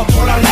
fort pour la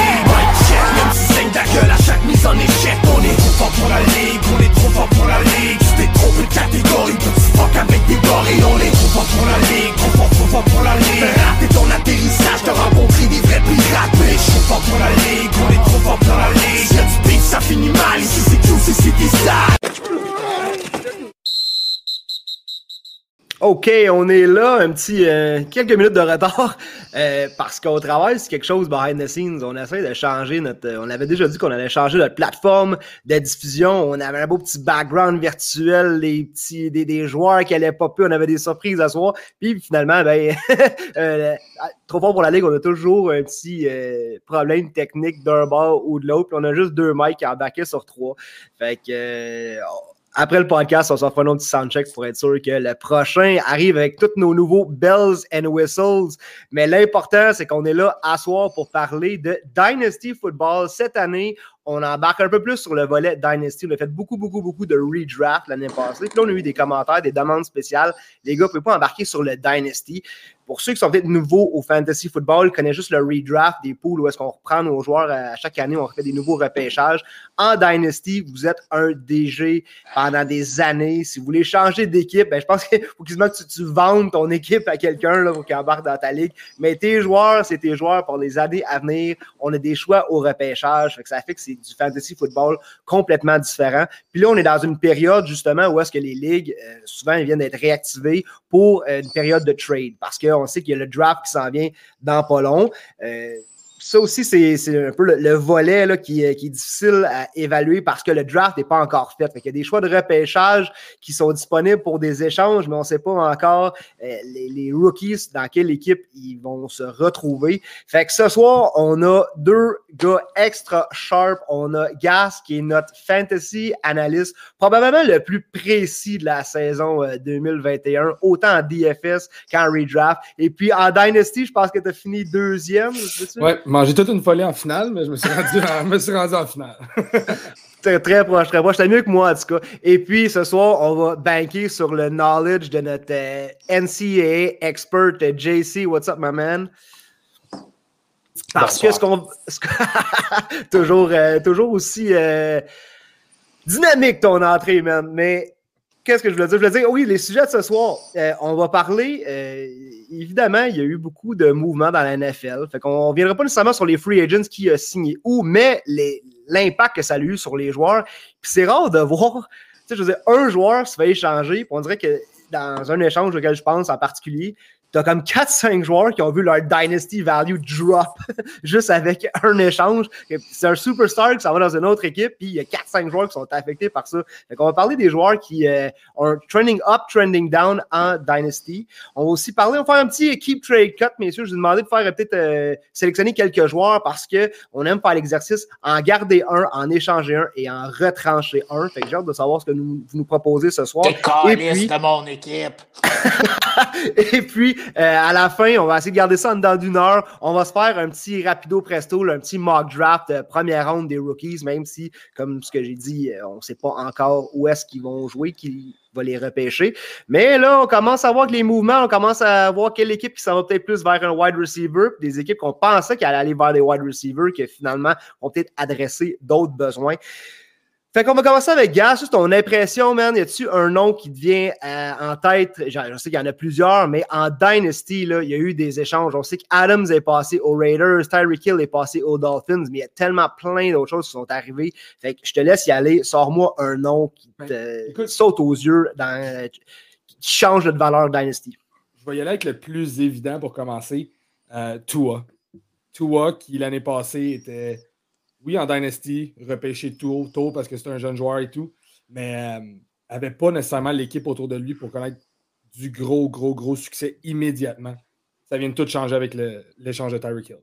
OK, on est là, un petit euh, quelques minutes de retard euh, parce qu'on travaille sur quelque chose behind the scenes. On essaie de changer notre. euh, on avait déjà dit qu'on allait changer notre plateforme de diffusion. On avait un beau petit background virtuel, des petits des, des joueurs qui allaient popper. On avait des surprises à soir. Puis finalement, ben euh, trop fort pour la ligue. On a toujours un petit euh, problème technique d'un bord ou de l'autre. On a juste deux mics à embarquer sur trois. Fait que après le podcast, on s'en fera un petit soundcheck pour être sûr que le prochain arrive avec tous nos nouveaux bells and whistles. Mais l'important, c'est qu'on est là à soir pour parler de Dynasty Football. Cette année, on embarque un peu plus sur le volet Dynasty. On a fait beaucoup, beaucoup, beaucoup de redraft l'année passée. Puis là, on a eu des commentaires, des demandes spéciales. Les gars, vous pouvez pas embarquer sur le Dynasty. Pour ceux qui sont peut-être nouveaux au fantasy football, connaissent juste le redraft des poules où est-ce qu'on reprend nos joueurs à chaque année, on refait des nouveaux repêchages. En Dynasty, vous êtes un DG pendant des années. Si vous voulez changer d'équipe, ben, je pense qu'il faut quasiment que tu, tu vendes ton équipe à quelqu'un là, pour qu'il embarque dans ta ligue. Mais tes joueurs, c'est tes joueurs pour les années à venir. On a des choix au repêchage. Ça fait que c'est du fantasy football complètement différent. Puis là, on est dans une période justement où est-ce que les ligues, euh, souvent, ils viennent d'être réactivées pour euh, une période de trade parce qu'on sait qu'il y a le draft qui s'en vient dans pas long. Euh, ça aussi, c'est un peu le, le volet là, qui, est- qui est difficile à évaluer parce que le draft n'est pas encore fait. Fait qu'il y a des choix de repêchage qui sont disponibles pour des échanges, mais on ne sait pas encore euh, les, les rookies dans quelle équipe ils vont se retrouver. Fait que ce soir, on a deux gars extra sharp. On a Gas, qui est notre fantasy analyst, probablement le plus précis de la saison euh, 2021, autant en DFS qu'en redraft. Et puis en Dynasty, je pense que tu as fini deuxième. Mangé toute une folie en finale, mais je me suis rendu en, me suis rendu en finale. Très, très proche, très proche. C'était mieux que moi, en tout cas. Et puis, ce soir, on va banquer sur le knowledge de notre euh, NCAA expert euh, JC. What's up, my man? Parce que ce qu'on. toujours, euh, toujours aussi euh, dynamique ton entrée, man. Mais qu'est-ce que je voulais dire? Je voulais dire, oui, les sujets de ce soir, euh, on va parler. euh, évidemment, il y a eu beaucoup de mouvements dans la NFL. Fait qu'on ne viendra pas nécessairement sur les free agents qui a signé où, mais l'impact que ça a eu sur les joueurs. Puis c'est rare de voir, tu sais, je veux dire, un joueur se fait échanger, on dirait que dans un échange auquel je pense en particulier, T'as comme 4-5 joueurs qui ont vu leur Dynasty value drop juste avec un échange. C'est un superstar qui s'en va dans une autre équipe, puis il y a 4-5 joueurs qui sont affectés par ça. Fait qu'on va parler des joueurs qui euh, ont un trending up, trending down en Dynasty. On va aussi parler, on va faire un petit keep trade cut, messieurs. Je vous ai demandé de faire euh, peut-être euh, sélectionner quelques joueurs parce qu'on aime faire l'exercice en garder un, en échanger un et en retrancher un. Fait que j'ai hâte de savoir ce que nous, vous nous proposez ce soir. T'es Et puis- de mon équipe. Et puis, à la fin, on va essayer de garder ça en dedans d'une heure. On va se faire un petit rapido presto, un petit mock draft euh, première ronde des rookies, même si, comme ce que j'ai dit, euh, on ne sait pas encore où est-ce qu'ils vont jouer, qui va les repêcher. Mais là, on commence à voir que les mouvements, on commence à voir quelle équipe qui s'en va peut-être plus vers un wide receiver, des équipes qu'on pensait qu'elles allaient aller vers des wide receivers, qui finalement vont peut-être adresser d'autres besoins. Fait qu'on va commencer avec Gas. Juste ton impression, man. Y a-tu un nom qui te vient euh, en tête? Je, je sais qu'il y en a plusieurs, mais en Dynasty, là, il y a eu des échanges. On sait qu'Adams est passé aux Raiders, Tyreek Hill est passé aux Dolphins, mais il y a tellement plein d'autres choses qui sont arrivées. Fait que je te laisse y aller. Sors-moi un nom qui te Ben, écoute. saute aux yeux, dans, qui change de valeur Dynasty. Je vais y aller avec le plus évident pour commencer. Euh, Tua. Tua, qui l'année passée était, oui, en Dynasty, repêché tôt, tôt parce que c'est un jeune joueur et tout, mais n'avait pas nécessairement l'équipe autour de lui pour connaître du gros, gros, gros succès immédiatement. Ça vient de tout changer avec l'échange de Tyreek Hill.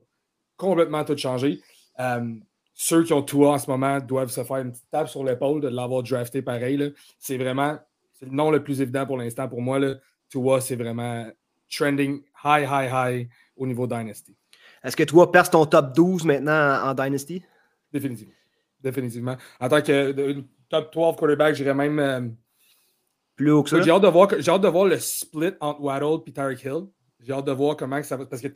Complètement tout changé. Euh, ceux qui ont Tua en ce moment doivent se faire une petite tape sur l'épaule de l'avoir drafté pareil. C'est vraiment le nom le plus évident pour l'instant pour moi. Là. Tua, c'est vraiment trending high, high, high au niveau Dynasty. Est-ce que toi perces ton top 12 maintenant en, en Dynasty? Définitivement. Définitivement. En tant que de- top 12 quarterback, j'irais même. euh, Plus haut que ça? j'ai hâte, de voir, j'ai hâte de voir le split entre Waddle et Tyreek Hill. J'ai hâte de voir comment ça va. Parce que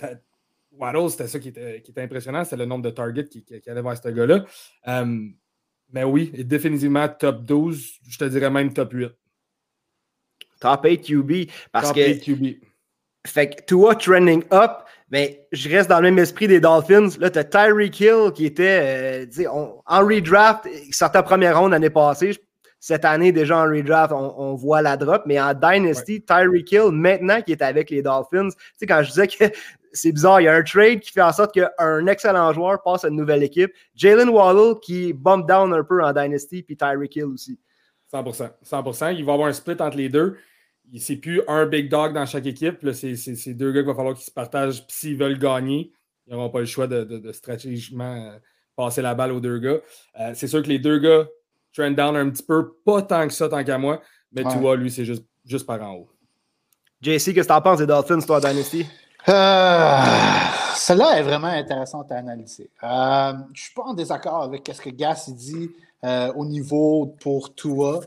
Waddle, c'était ça qui était, qui était impressionnant, c'est le nombre de targets qui, qui, allait vers ce gars-là. Euh, mais oui, définitivement top 12, je te dirais même top 8. Top 8 QB. Parce top que, 8 QB. Fait que Tua trending up, mais je reste dans le même esprit des Dolphins. Là, tu as Tyreek Hill qui était euh, on, en redraft, il sortait en première ronde l'année passée. Cette année, déjà en redraft, on, on voit la drop. Mais en Dynasty, ouais. Tyreek Hill, maintenant qui est avec les Dolphins, tu sais, quand je disais que c'est bizarre, il y a un trade qui fait en sorte qu'un excellent joueur passe à une nouvelle équipe. Jalen Waddle qui bump down un peu en Dynasty, puis Tyreek Hill aussi. 100%. 100%. Il va y avoir un split entre les deux. C'est plus un big dog dans chaque équipe. C'est deux gars qu'il va falloir qu'ils se partagent. Puis s'ils veulent gagner, ils n'auront pas le choix de, de, de stratégiquement euh, passer la balle aux deux gars. Euh, c'est sûr que les deux gars trend down un petit peu, pas tant que ça, tant qu'à moi. Mais ouais. tu vois, lui, c'est juste, juste par en haut. JC, qu'est-ce que tu en penses des Dolphins, toi, Dynasty? Euh, Celle-là est vraiment intéressante à analyser. Euh, je ne suis pas en désaccord avec ce que Gas dit euh, au niveau pour Tua.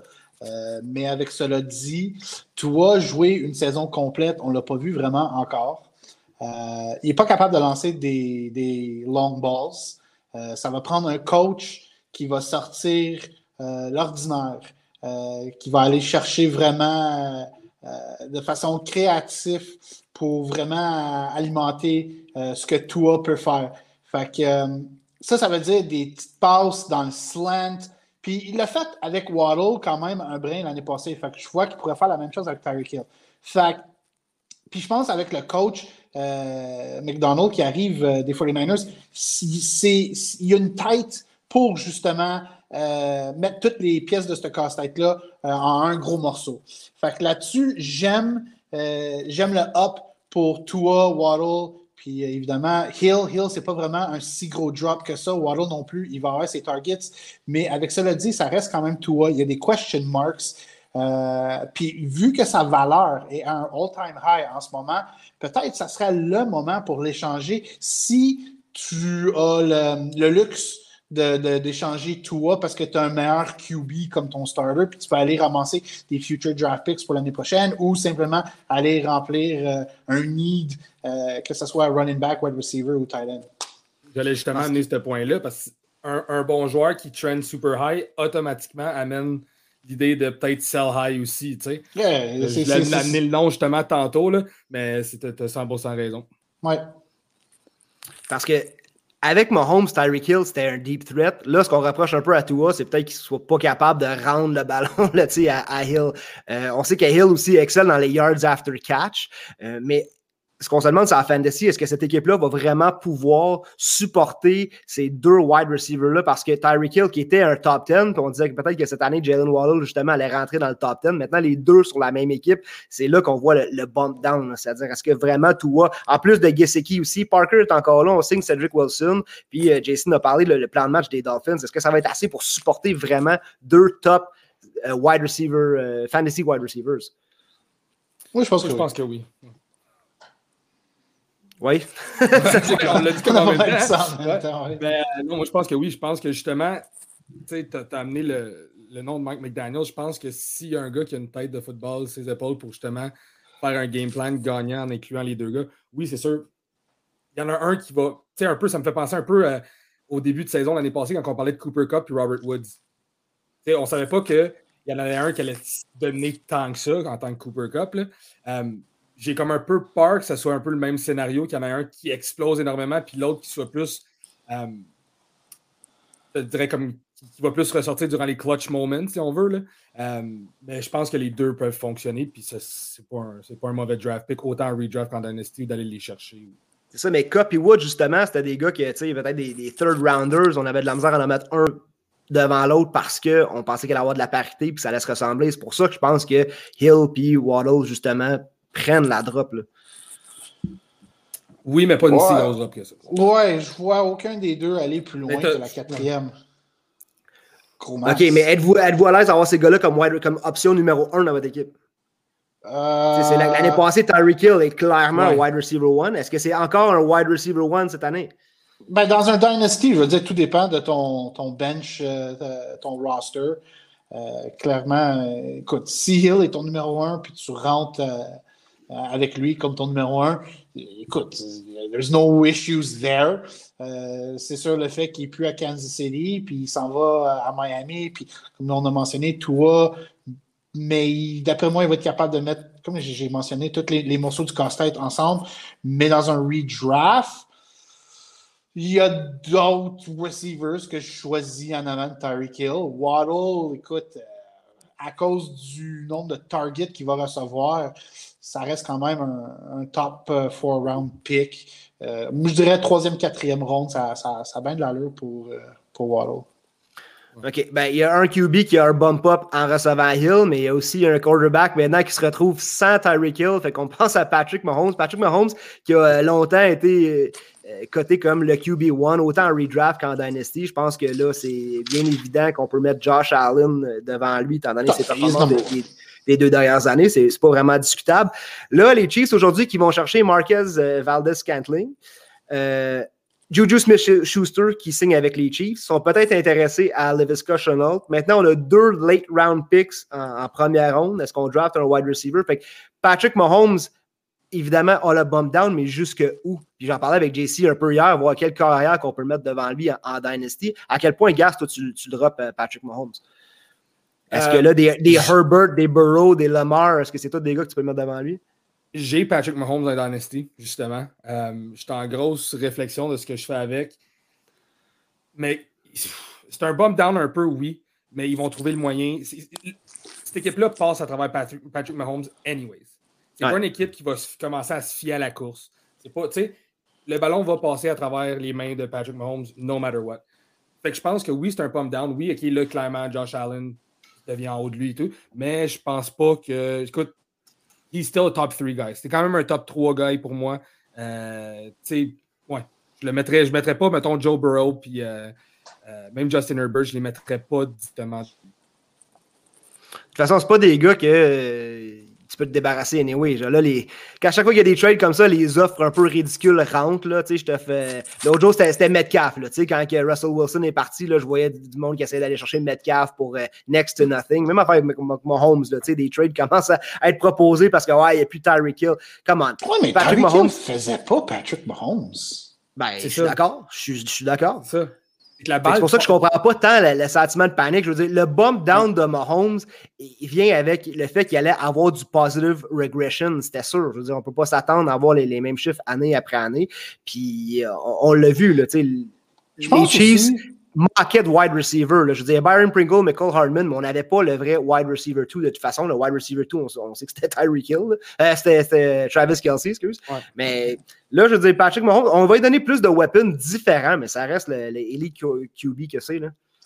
Euh, mais avec cela dit, Tua jouer une saison complète, on ne l'a pas vu vraiment encore. Euh, il n'est pas capable de lancer des, long balls. ça va prendre un coach qui va sortir l'ordinaire, qui va aller chercher vraiment de façon créative pour vraiment alimenter euh, ce que Tua peut faire. Fait que euh, ça, ça veut dire des petites passes dans le slant. Puis il l'a fait avec Waddle quand même un brin l'année passée. Fait que je vois qu'il pourrait faire la même chose avec Tyreek Hill. Fait que, puis je pense avec le coach euh, McDonald qui arrive euh, des 49ers, il y a une tête pour justement euh, mettre toutes les pièces de ce casse-tête-là en un gros morceau. Fait que là-dessus, j'aime j'aime le up pour Tua, Waddle, puis euh, évidemment, Hill. Hill, c'est pas vraiment un si gros drop que ça. Waddle non plus, il va avoir ses targets. Mais avec cela dit, ça reste quand même Tua. Il y a des question marks. Euh, puis vu que sa valeur est à un all-time high en ce moment, peut-être ça serait le moment pour l'échanger si tu as le, le luxe d'échanger de, de, Tua parce que tu as un meilleur QB comme ton starter, puis tu peux aller ramasser des future draft picks pour l'année prochaine ou simplement aller remplir euh, un need, euh, que ce soit running back, wide receiver ou tight end. J'allais justement amener ce point-là parce qu'un un bon joueur qui trend super high automatiquement amène l'idée de peut-être sell high aussi. Tu sais. Yeah, Je l'ai amené le nom justement tantôt, là, mais c'était 100% raison. Ouais. Parce que avec Mahomes, Tyreek Hill, c'était un deep threat. Là, ce qu'on reproche un peu à Tua, c'est peut-être qu'il ne soit pas capable de rendre le ballon là, à, à Hill. Euh, on sait que Hill aussi excelle dans les yards after catch, euh, mais ce qu'on se demande, c'est à Fantasy, est-ce que cette équipe-là va vraiment pouvoir supporter ces deux wide receivers-là? Parce que Tyreek Hill, qui était un top 10, puis on disait que peut-être que cette année, Jalen Waddle, justement, allait rentrer dans le top 10. Maintenant, les deux sur la même équipe, c'est là qu'on voit le, le, bump down. C'est-à-dire, est-ce que vraiment tout en plus de Gesicki aussi, Parker est encore là, on signe Cedric Wilson, puis euh, Jason a parlé le, le plan de match des Dolphins. Est-ce que ça va être assez pour supporter vraiment deux top euh, wide receivers, euh, fantasy wide receivers? Oui, je pense, que, je oui. pense que oui. Oui. on l'a dit comme en même temps. Ouais. Ben, non, moi, je pense que oui. Je pense que justement, tu as, amené le, le, nom de Mike McDaniel. Je pense que s'il y a un gars qui a une tête de football, ses épaules pour justement faire un game plan gagnant en incluant les deux gars, oui, c'est sûr. Il y en a un qui va. Tu sais, un peu, ça me fait penser un peu euh, au début de saison l'année passée quand on parlait de Cooper Cup et Robert Woods. sais, on ne savait pas qu'il y en avait un qui allait dominer tant que ça en tant que Cooper Cup. Là. Um, j'ai comme un peu peur que ce soit un peu le même scénario, qu'il y en a un qui explose énormément, puis l'autre qui soit plus. Euh, je dirais comme. qui va plus ressortir durant les clutch moments, si on veut. Là. Euh, mais je pense que les deux peuvent fonctionner, puis c'est pas, un, pas un mauvais draft pick, autant redraft qu'en dynasty, d'aller les chercher. C'est ça, mais Cup et Wood, justement, c'était des gars qui, tu sais, peut-être des, third rounders, on avait de la misère à en mettre un devant l'autre parce qu'on pensait qu'il allait avoir de la parité puis ça allait se ressembler. C'est pour ça que je pense que Hill et Waddle, justement, prennent la drop. Là. Oui, mais pas une ouais. si grosse drop que ça. Ouais, je vois aucun des deux aller plus loin que la quatrième. OK, mais êtes-vous êtes à l'aise d'avoir ces gars-là comme, comme option numéro un dans votre équipe? Euh... L'année passée, Tyreek Hill est clairement ouais. un wide receiver one. Est-ce que c'est encore un wide receiver one cette année? Ben, dans un dynasty, je veux dire, tout dépend de ton, ton bench, euh, ton roster. Euh, clairement, euh, écoute, si Hill est ton numéro un, puis tu rentres euh, avec lui comme ton numéro un, écoute, there's no issues there. Euh, c'est sûr le fait qu'il est plus à Kansas City, puis il s'en va à Miami, puis comme on a mentionné, Tua, mais d'après moi, il va être capable de mettre, comme j'ai mentionné, tous les, morceaux du casse-tête ensemble, mais dans un redraft, il y a d'autres receivers que je choisis en avant de Tyreek Hill. Waddle, écoute, euh, à cause du nombre de targets qu'il va recevoir, ça reste quand même un, top 4 euh, round pick. Euh, je dirais troisième, quatrième ronde, ça, ça, ça a bien de l'allure pour, pour Waddle. OK. Ben, il y a un QB qui a un bump up en recevant Hill, mais il y a aussi un quarterback maintenant qui se retrouve sans Tyreek Hill. Fait qu'on pense à Patrick Mahomes. Patrick Mahomes qui a longtemps été euh, coté comme le QB1, autant en redraft qu'en Dynasty. Je pense que là, c'est bien évident qu'on peut mettre Josh Allen euh, devant lui, étant donné ses performances des, deux dernières années. C'est pas vraiment discutable. Là, les Chiefs aujourd'hui qui vont chercher Marquez euh, Valdez Scantling. Juju Smith-Schuster qui signe avec les Chiefs sont peut-être intéressés à Levisca Chenault. Maintenant, on a deux late round picks en, première ronde. Est-ce qu'on draft un wide receiver? Patrick Mahomes évidemment, on le bump down, mais jusque où? Puis j'en parlais avec JC un peu hier, voir quelle carrière qu'on peut mettre devant lui en, Dynasty. À quel point, Gas, toi, tu, tu drops euh, Patrick Mahomes? Est-ce que euh, là, des, des, Herbert, des Burrow, des Lamar, est-ce que c'est toi des gars que tu peux mettre devant lui? J'ai Patrick Mahomes en Dynasty, justement. Euh, je suis en grosse réflexion de ce que je fais avec. Mais c'est un bump down un peu, oui, mais ils vont trouver le moyen. Cette équipe-là passe à travers Patrick, Patrick Mahomes, anyways. C'est pas une équipe qui va commencer à se fier à la course. C'est pas, le ballon va passer à travers les mains de Patrick Mahomes, no matter what. Fait que je pense que oui, c'est un pump down. Oui, OK, là, clairement, Josh Allen devient en haut de lui et tout. Mais je pense pas que. Écoute, he's still a top 3 guy. C'est quand même un top 3 guy pour moi. Euh, tu sais, ouais. Je le mettrais, je mettrais pas, mettons, Joe Burrow, puis euh, euh, même Justin Herbert, je les mettrais pas directement. De toute façon, c'est pas des gars que tu peux te débarrasser anyway. Genre, là, les... Quand à chaque fois qu'il y a des trades comme ça, les offres un peu ridicules rentrent. Là, je te fais... L'autre jour, c'était Metcalf. Là, quand que Russell Wilson est parti, là, je voyais du monde qui essayait d'aller chercher Metcalf pour euh, next to nothing. Même affaire avec Mahomes, là, des trades commencent à être proposés parce qu'il ouais, n'y a plus Tyreek Hill. Come on. Ouais, mais Patrick Mahomes ne faisait pas Patrick Mahomes. Ben, je suis d'accord. Je suis d'accord. C'est pour ça que je ne comprends pas tant le, sentiment de panique. Je veux dire, le bump down de Mahomes, il vient avec le fait qu'il allait avoir du positive regression. C'était sûr. Je veux dire, on ne peut pas s'attendre à avoir les, mêmes chiffres année après année. Puis, euh, on, l'a vu, là, les Chiefs, market wide receiver. Là. Je veux dire, Byron Pringle, Michael Hardman, mais on n'avait pas le vrai wide receiver 2 de toute façon. Le wide receiver 2, on, sait que c'était Tyreek Hill. Euh, c'était Travis Kelsey, excuse. Mais là, je veux dire, Patrick Mahomes, on va lui donner plus de weapons différents, mais ça reste le, le QB que c'est.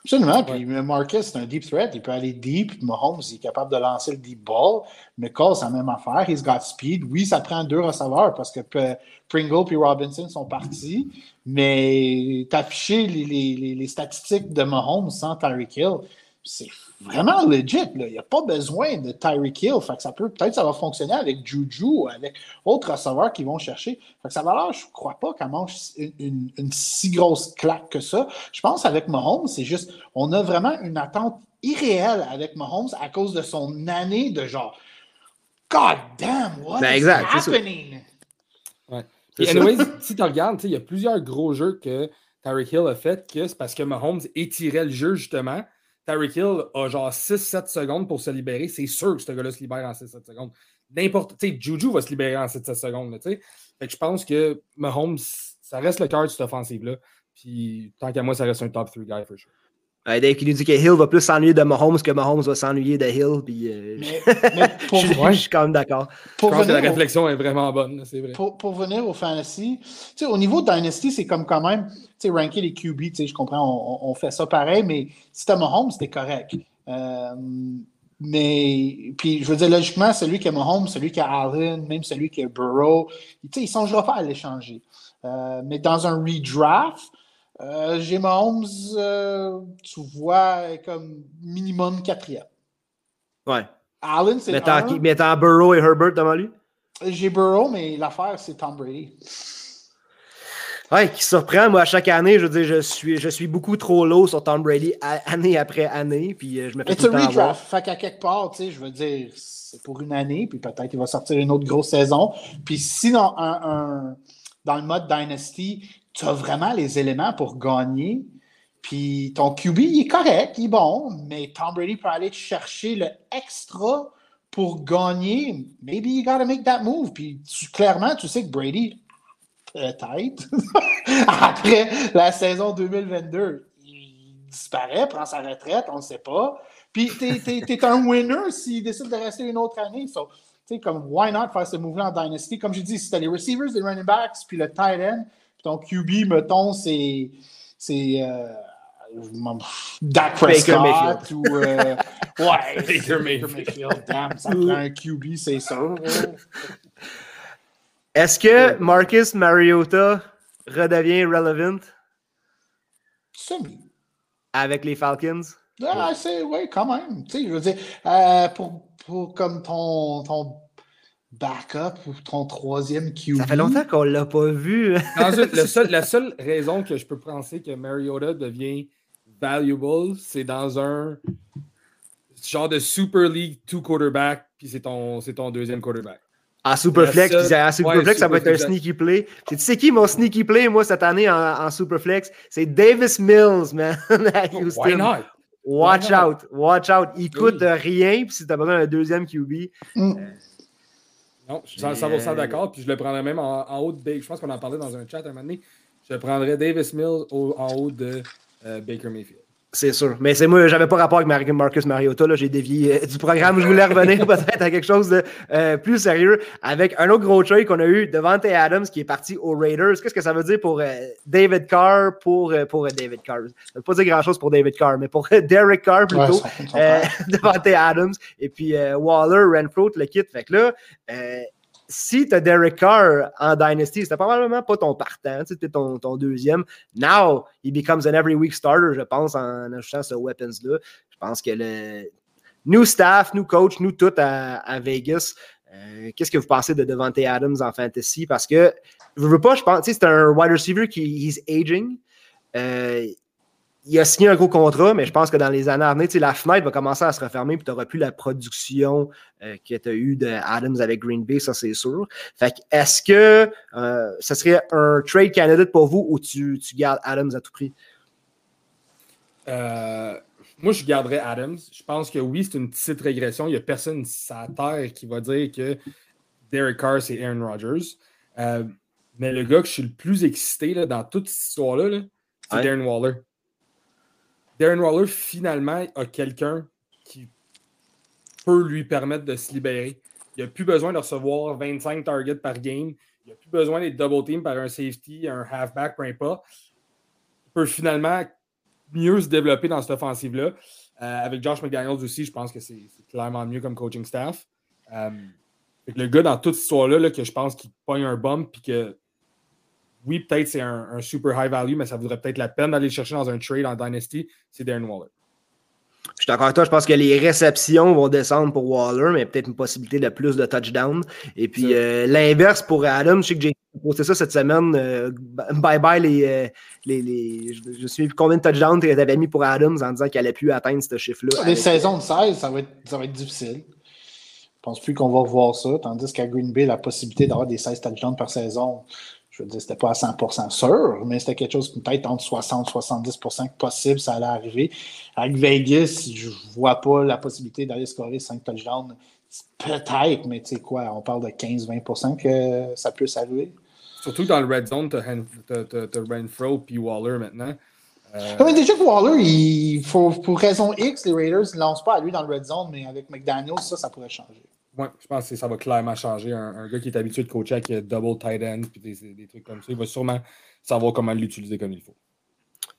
Absolument. Puis Marcus, c'est un deep threat. Il peut aller deep. Mahomes, il est capable de lancer le deep ball. Mais Cole, c'est la même affaire. He's got speed. Oui, ça prend deux receveurs parce que Pringle et Robinson sont partis. Mais t'afficher les, les, les, statistiques de Mahomes sans Tyreek Hill, c'est vraiment legit. Il n'y a pas besoin de Tyreek Hill. Fait que ça peut, peut-être ça va fonctionner avec Juju ou avec autres receveurs qui vont chercher. Fait que ça va je ne crois pas qu'elle mange une, si grosse claque que ça. Je pense avec Mahomes, c'est juste, on a vraiment une attente irréelle avec Mahomes à cause de son année de genre God damn, what ben, is happening? Ouais. anyways, si tu regardes, il y a plusieurs gros jeux que Tyreek Hill a fait que c'est parce que Mahomes étirait le jeu justement Tyreek Hill a genre 6-7 secondes pour se libérer. C'est sûr que ce gars-là se libère en 6-7 secondes. N'importe. Tu Juju va se libérer en 7-7 secondes. Je pense que Mahomes, ça reste le cœur de cette offensive-là. Tant qu'à moi, ça reste un top 3 guy for sure. Dave qui nous dit que Hill va plus s'ennuyer de Mahomes que Mahomes va s'ennuyer de Hill. Puis, euh, je, suis quand même d'accord. Je pense que la réflexion est vraiment bonne, c'est vrai. Pour, pour, venir au fantasy, au niveau de Dynasty, c'est comme quand même, tu sais, ranker les QB, je comprends, on, fait ça pareil, mais si t'as Mahomes, c'était correct. Euh, mais, puis, je veux dire, logiquement, celui qui a Mahomes, celui qui a Allen, même celui qui a Burrow, il ne songera pas à l'échanger. Euh, mais dans un redraft, euh, j'ai Mahomes, euh, tu vois, comme minimum quatrième. Ouais. Allen, c'est Mettant Burrow et Herbert devant lui? J'ai Burrow, mais l'affaire, c'est Tom Brady. Ouais, qui surprend. Moi, à chaque année, je veux dire, je suis, je suis beaucoup trop low sur Tom Brady année après année. Puis euh, je me fais tout le temps redraft. Fait qu'à quelque part, tu sais, je veux dire, c'est pour une année, puis peut-être il va sortir une autre grosse saison. Puis si dans, un, dans le mode Dynasty, tu as vraiment les éléments pour gagner, puis ton QB, il est correct, il est bon, mais Tom Brady peut aller chercher le extra pour gagner. Maybe you gotta make that move. Puis clairement, tu sais que Brady peut-être, après la saison 2022. Il disparaît, prend sa retraite, on ne sait pas. Puis, tu es, un winner s'il décide de rester une autre année. So, tu sais, comme, why not faire ce mouvement en Dynasty? Comme je dis, si tu les receivers, les running backs, puis le tight end, ton QB, mettons, c'est. c'est euh, Dak Prescott ou. Euh, ouais, Baker Mayfield. Damn, ça prend un QB, c'est sûr. Est-ce que Marcus Mariota redevient relevant? Semi. Avec les Falcons? Ah, c'est, oui, quand même. Tu sais, je veux dire, euh, pour, pour, comme ton, ton backup ou ton troisième QB. Ça fait longtemps qu'on ne l'a pas vu. la seule raison que je peux penser que Mariota devient valuable, c'est dans un genre de Super League two quarterback, puis c'est ton, ton deuxième quarterback. En Superflex, puis à Superflex, ça va être un sneaky play. Tu sais qui mon sneaky play, moi, cette année en, Superflex? C'est Davis Mills, man, à Houston. Why not? Watch out, watch out. Il coûte rien, puis si tu as besoin d'un deuxième QB. Mm. Euh, non, je suis 100% d'accord, puis je le prendrais même en, haut de Baker. Je pense qu'on en parlait dans un chat un moment donné. Je prendrais Davis Mills en haut de euh, Baker Mayfield. C'est sûr. Mais c'est moi, j'avais pas rapport avec Marcus Mariota. J'ai dévié euh, du programme. Je voulais revenir peut-être à quelque chose de euh, plus sérieux avec un autre gros trade qu'on a eu devant Adams qui est parti aux Raiders. Qu'est-ce que ça veut dire pour euh, David Carr pour, pour David Carr? Ça veut pas dire grand-chose pour David Carr, mais pour Derek Carr plutôt. devant Adams. Et puis Waller, Renfro, le kit. Fait que là, si tu as Derek Carr en Dynasty, c'était probablement pas ton partant, c'était ton, ton deuxième. Now, he becomes an every week starter, je pense, en ajoutant ce weapons-là. Je pense que le new staff, new coach, nous tout à, Vegas. Euh, qu'est-ce que vous pensez de Devante Adams en fantasy? Parce que, je veux pas, je pense, c'est un wide receiver qui is aging. Euh, il a signé un gros contrat, mais je pense que dans les années à venir, la fenêtre va commencer à se refermer, puis tu n'auras plus la production euh, que tu as eue de Adams avec Green Bay, ça c'est sûr. Fait que est-ce que euh, ce serait un trade candidate pour vous ou tu, tu gardes Adams à tout prix? Euh, moi, je garderais Adams. Je pense que oui, c'est une petite régression. Il n'y a personne sur terre qui va dire que Derek Carr, c'est Aaron Rodgers. mais le gars que je suis le plus excité là, dans toute cette histoire-là, c'est Darren Waller. Darren Waller, finalement, a quelqu'un qui peut lui permettre de se libérer. Il n'a plus besoin de recevoir 25 targets par game. Il n'a plus besoin d'être double team par un safety, un halfback, peu importe. Il peut finalement mieux se développer dans cette offensive-là. Euh, avec Josh McDaniels aussi, je pense que c'est clairement mieux comme coaching staff. Euh, le gars dans toute cette histoire-là, que je pense qu'il pogne un bump puis que oui, peut-être c'est un, super high value, mais ça vaudrait peut-être la peine d'aller le chercher dans un trade en Dynasty, c'est Darren Waller. Je suis d'accord avec toi, je pense que les réceptions vont descendre pour Waller, mais peut-être une possibilité de plus de touchdown. Et puis euh, l'inverse pour Adam, je sais que j'ai posté ça cette semaine. Euh, bye bye les, euh, les, les, Je me souviens plus combien de touchdowns tu avais mis pour Adams en disant qu'il n'allait plus atteindre ce chiffre-là. Les saisons de 16, ça va être, ça va être difficile. Je pense plus qu'on va voir ça, tandis qu'à Green Bay, la possibilité d'avoir des 16 touchdowns par saison, je veux dire, c'était pas à 100% sûr, mais c'était quelque chose peut-être entre 60 70% possible, ça allait arriver. Avec Vegas, je vois pas la possibilité d'aller scorer 5 touchdowns. Peut-être, mais tu sais quoi, on parle de 15-20% que ça peut s'arriver. Surtout dans le red zone, tu as, Renfro puis Waller maintenant. Euh... Mais déjà que Waller, il, pour, pour raison X, les Raiders ne lancent pas à lui dans le red zone, mais avec McDaniels, ça, ça pourrait changer. Oui, je pense que ça va clairement changer. Un, gars qui est habitué de coacher avec double tight end et des, des, trucs comme ça, il va sûrement savoir comment l'utiliser comme il faut.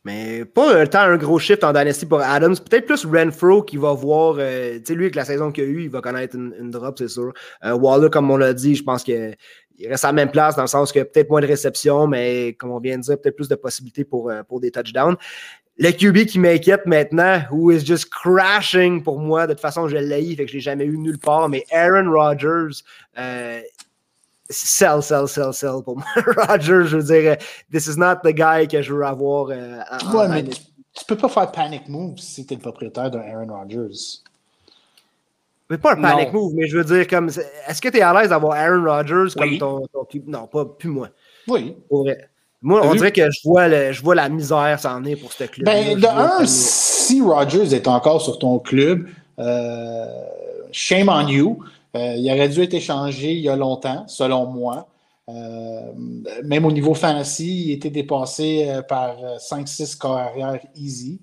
Mais pas tant un gros shift en Dynasty pour Adams. Peut-être plus Renfro qui va voir. Euh, tu sais, lui, avec la saison qu'il a eue, il va connaître une, drop, c'est sûr. Euh, Waller, comme on l'a dit, je pense qu'il reste à la même place dans le sens que peut-être moins de réception, mais comme on vient de dire, peut-être plus de possibilités pour, euh, pour des touchdowns. Le QB qui m'inquiète maintenant, who is just crashing pour moi, de toute façon, je l'ai, fait que je l'ai jamais eu nulle part, mais Aaron Rodgers, euh, sell, sell, sell, sell pour moi. Roger, je veux dire, this is not the guy que je veux avoir. Euh, en, ouais, mais tu, tu, peux pas faire panic move si tu es le propriétaire d'un Aaron Rodgers. Mais pas un panic move, mais je veux dire, comme, est-ce que tu es à l'aise d'avoir Aaron Rodgers comme ton, ton, Non, pas plus moi. Oui. Moi, on dirait que je vois, le, je vois la misère s'en est pour ce club. Ben, de un, si Rodgers est encore sur ton club, euh, shame on you. Euh, il aurait dû être échangé il y a longtemps, selon moi. Euh, même au niveau fantasy, il était dépassé par 5-6 carrières easy.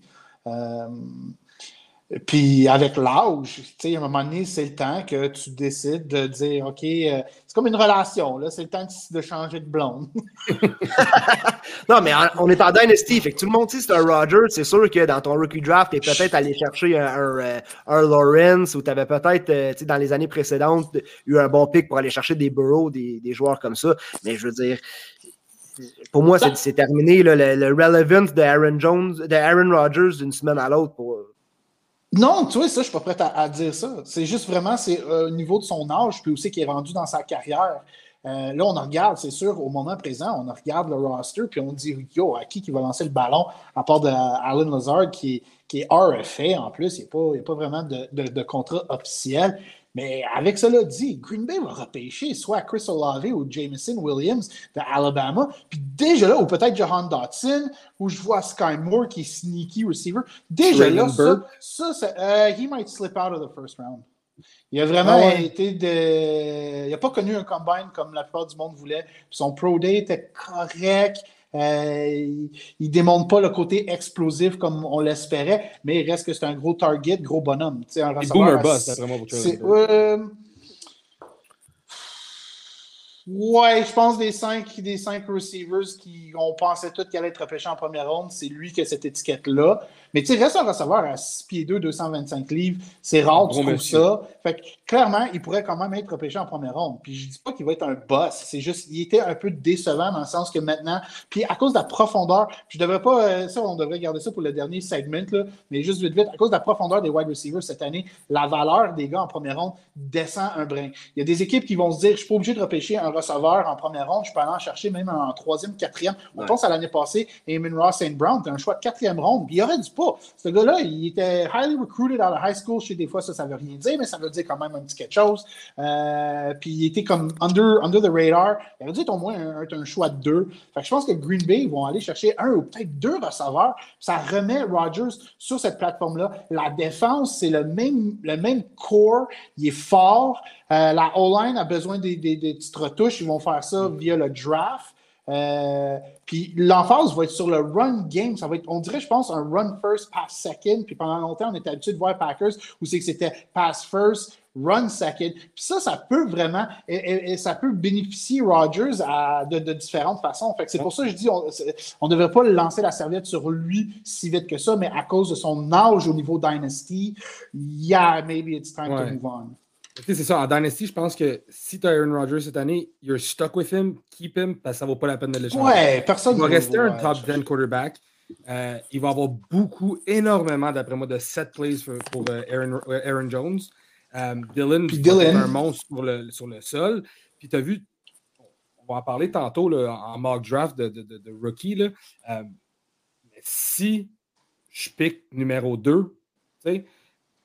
Puis avec l'âge, à un moment donné, c'est le temps que tu décides de dire OK, euh, c'est comme une relation, là, c'est le temps de, changer de blonde. non, mais on est en Dynasty, fait que tout le monde sait c'est un Roger. C'est sûr que dans ton rookie draft, tu es peut-être allé chercher un, un, un Lawrence ou tu avais peut-être, euh, dans les années précédentes, eu un bon pick pour aller chercher des Burrow, des, des joueurs comme ça. Mais je veux dire, pour moi, c'est terminé le, le, relevance de Aaron Jones, de Aaron Rodgers d'une semaine à l'autre pour non, tu vois, ça, je suis pas prêt à, dire ça. C'est juste vraiment, c'est euh, au niveau de son âge, puis aussi qu'il est rendu dans sa carrière. Euh, là, on regarde, c'est sûr, au moment présent, on regarde le roster, puis on dit, yo, à qui qui va lancer le ballon, à part de Alan Lazard, qui, qui est RFA en plus, il n'y a, a, pas vraiment de, de contrat officiel. Mais avec cela dit, Green Bay va repêcher soit Chris Olave ou Jameson Williams de Alabama. Puis déjà là, ou peut-être Johan Dotson, où je vois Sky Moore qui est sneaky receiver. Déjà là, ça, ça, uh, he might slip out of the first round. Il a vraiment ah été de. Il n'a pas connu un combine comme la plupart du monde voulait. son pro day était correct. Euh, il ne démontre pas le côté explosif comme on l'espérait, mais il reste que c'est un gros target, gros bonhomme. Un boomer boss, vraiment euh, Ouais, je pense des cinq, des cinq receivers qui ont pensé tout qu'il allait être repêché en première ronde, c'est lui qui a cette étiquette-là. Mais tu sais, reste un receveur à 6 pieds 2, 225 livres. C'est rare tu trouves ça. Fait que clairement, il pourrait quand même être repêché en première ronde. Puis je dis pas qu'il va être un boss. C'est juste, il était un peu décevant dans le sens que maintenant, puis à cause de la profondeur, je devrais pas, euh, ça, on devrait garder ça pour le dernier segment, là, mais juste vite, vite, à cause de la profondeur des wide receivers cette année, la valeur des gars en première ronde descend un brin. Il y a des équipes qui vont se dire, je suis pas obligé de repêcher un receveur en première ronde, je peux aller en chercher même en troisième, quatrième. On pense à l'année passée, Eamon Ross St. Brown, un choix de quatrième ronde, il aurait du pas. Ce gars-là, il était highly recruited à la high school. Je sais, des fois, ça, ça veut rien dire, mais ça veut dire quand même un petit quelque chose. Euh, puis il était comme under, under the radar. Il aurait dû être au moins un, un, choix de deux. Je pense que Green Bay vont aller chercher un ou peut-être deux receveurs. Ça remet Rodgers sur cette plateforme-là. La défense, c'est le même, le même core. Il est fort. Euh, la O-line a besoin des, des petites retouches. Ils vont faire ça via le draft. Euh, puis l'emphase va être sur le run game. Ça va être, on dirait, je pense, un run first, pass second. Puis pendant longtemps, on était habitué de voir Packers où c'est que c'était pass first, run second. Puis ça, ça peut vraiment, et, ça peut bénéficier Rodgers à, de, différentes façons. Fait que c'est pour ça que je dis, on ne devrait pas lancer la serviette sur lui si vite que ça, mais à cause de son âge au niveau Dynasty, yeah, maybe it's time to move on. C'est ça, en Dynasty, je pense que si tu as Aaron Rodgers cette année, you're stuck with him, keep him, parce que ça ne vaut pas la peine de le changer. Ouais, personne Il va rester un top 10 quarterback. Euh, il va avoir beaucoup, énormément, d'après moi, de set plays pour, euh, Aaron, euh, Aaron, Jones. Dylan, Dylan. un monstre sur le, sur le sol. Puis tu as vu, on va en parler tantôt là, en mock draft de, de, de, rookie. Là. si je pick numéro 2,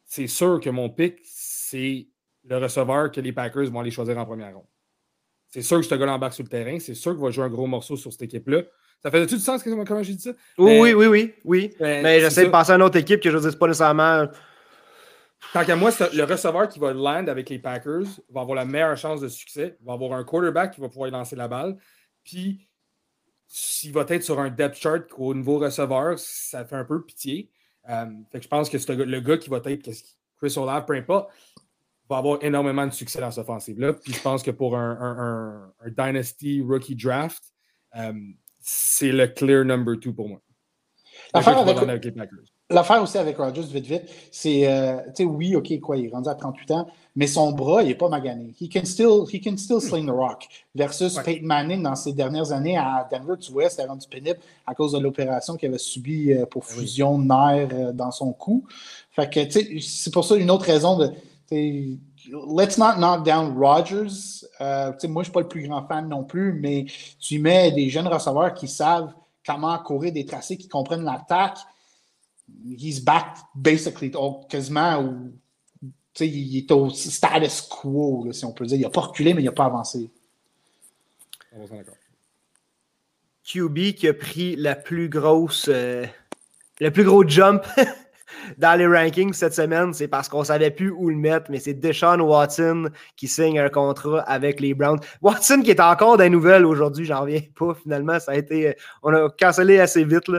c'est sûr que mon pick, c'est le receveur que les Packers vont aller choisir en première ronde. C'est sûr que ce gars embarque sur le terrain. C'est sûr qu'il va jouer un gros morceau sur cette équipe-là. Ça fait tout du sens comment j'ai dit ça? Oui, oui, oui, oui. Mais, j'essaie de penser à une autre équipe que je ne dis pas nécessairement. Tant qu'à moi, le receveur qui va land avec les Packers va avoir la meilleure chance de succès. Va avoir un quarterback qui va pouvoir lancer la balle. Puis, s'il va être sur un depth chart au niveau receveur, ça fait un peu pitié. Euh, fait que je pense que le gars qui va être Chris Olave, peu importe, va avoir énormément de succès dans cette offensive-là. Puis je pense que pour un, Dynasty Rookie Draft, euh, c'est le clear number two pour moi. L'affaire avec, aussi avec Rodgers, vite, vite, c'est, euh, tu sais, oui, OK, quoi, il est rendu à 38 ans, mais son bras, il n'est pas magané. He can still, he can still sling the rock. Versus Peyton Manning, dans ses dernières années à Denver, tu vois, c'était rendu pénible à cause de l'opération qu'il avait subie euh, pour ah fusion de nerfs dans son cou. Fait que, tu sais, c'est pour ça une autre raison de let's not knock down Rodgers. Euh, moi, je ne suis pas le plus grand fan non plus, mais tu mets des jeunes receveurs qui savent comment courir des tracés, qui comprennent l'attaque. He's back basically quasiment il est au status quo, si on peut dire. Il n'a pas reculé, mais il n'a pas avancé. QB qui a pris la plus grosse, euh, le plus gros jump dans les rankings cette semaine, c'est parce qu'on ne savait plus où le mettre, mais c'est Deshaun Watson qui signe un contrat avec les Browns. Watson qui est encore des nouvelles aujourd'hui, j'en reviens pas finalement. Ça a été, euh, on a cancellé assez vite.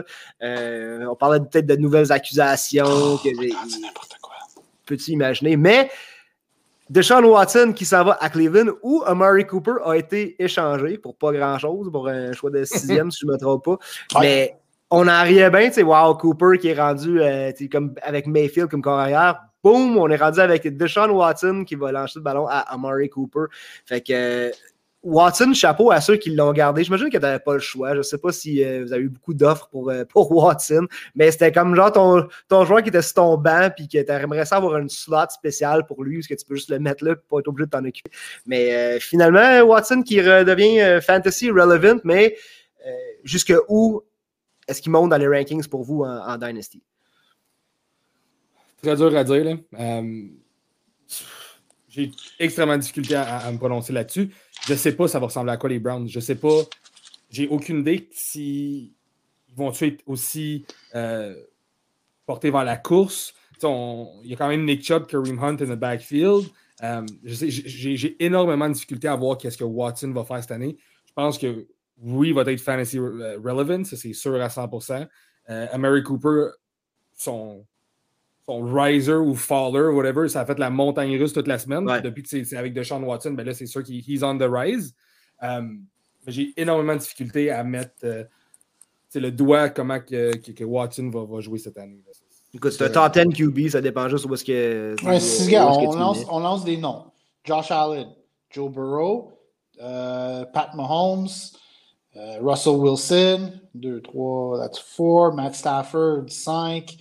Euh, on parlait peut-être de nouvelles accusations. Oh, c'est n'importe quoi. Peux-tu imaginer? Mais Deshaun Watson qui s'en va à Cleveland où Amari Cooper a été échangé pour pas grand-chose, pour un choix de sixième si je ne me trompe pas. Mais on en riait bien, tu sais, wow, Cooper qui est rendu euh, comme avec Mayfield comme corps arrière. Boum, on est rendu avec Deshaun Watson qui va lancer le ballon à Amari Cooper. Fait que Watson, chapeau à ceux qui l'ont gardé. J'imagine que tu n'avais pas le choix. Je ne sais pas si euh, vous avez eu beaucoup d'offres pour, euh, pour Watson, mais c'était comme genre ton, ton joueur qui était sur ton banc puis que tu aimerais ça avoir une slot spéciale pour lui, parce que tu peux juste le mettre là et pas être obligé de t'en occuper. Mais finalement, Watson qui redevient fantasy relevant, mais jusque où est-ce qu'il monte dans les rankings pour vous en, Dynasty? Très dur à dire. Euh, j'ai extrêmement de difficulté à, me prononcer là-dessus. Je ne sais pas ça va ressembler à quoi les Browns. Je ne sais pas. J'ai aucune idée s'ils vont être aussi euh, portés vers la course. il y a quand même Nick Chubb, Kareem Hunt in the backfield. Euh, j'ai énormément de difficulté à voir qu'est-ce que Watson va faire cette année. Je pense que oui, il va être fantasy euh, relevant, ça c'est sûr à 100%. Euh, Amari Cooper, son, son riser ou faller, whatever, ça a fait la montagne russe toute la semaine. Depuis que c'est avec Deshaun Watson, ben là, c'est sûr qu'il est on the rise. Euh, j'ai énormément de difficultés à mettre euh, le doigt comment que, que, Watson va, va, jouer cette année. Écoute, c'est un top 10 QB, ça dépend juste où est-ce que. Ouais, on, lance, on, lance, des noms. Josh Allen, Joe Burrow, Pat Mahomes, Uh, Russell Wilson, 2, 3, that's 4. Matt Stafford, 5.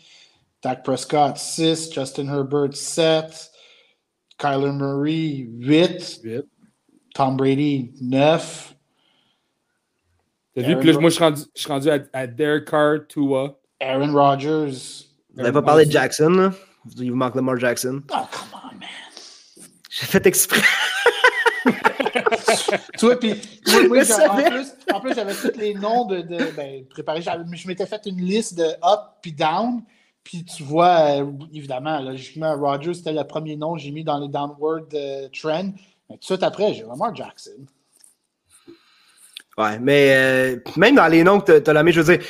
Dak Prescott, 6. Justin Herbert, 7. Kyler Murray, 8. 8. Tom Brady, 9. T'as vu? Puis là, moi, je suis rendu, je suis rendu à, à Derek Carr, Tua. Aaron Rodgers. Vous n'avez pas parlé de Jackson, là? Il vous manque Lamar Jackson. Oh, come on, man. J'ai fait exprès. Tu vois, puis en, plus, en plus j'avais tous les noms de, de ben, préparés. Je m'étais fait une liste de up puis down. Puis tu vois, euh, évidemment, logiquement, Rogers, c'était le premier nom que j'ai mis dans les downward euh, trend. Mais tout de suite après, j'ai vraiment Jackson. Ouais, mais euh, même dans les noms que tu as, mis, je veux dire,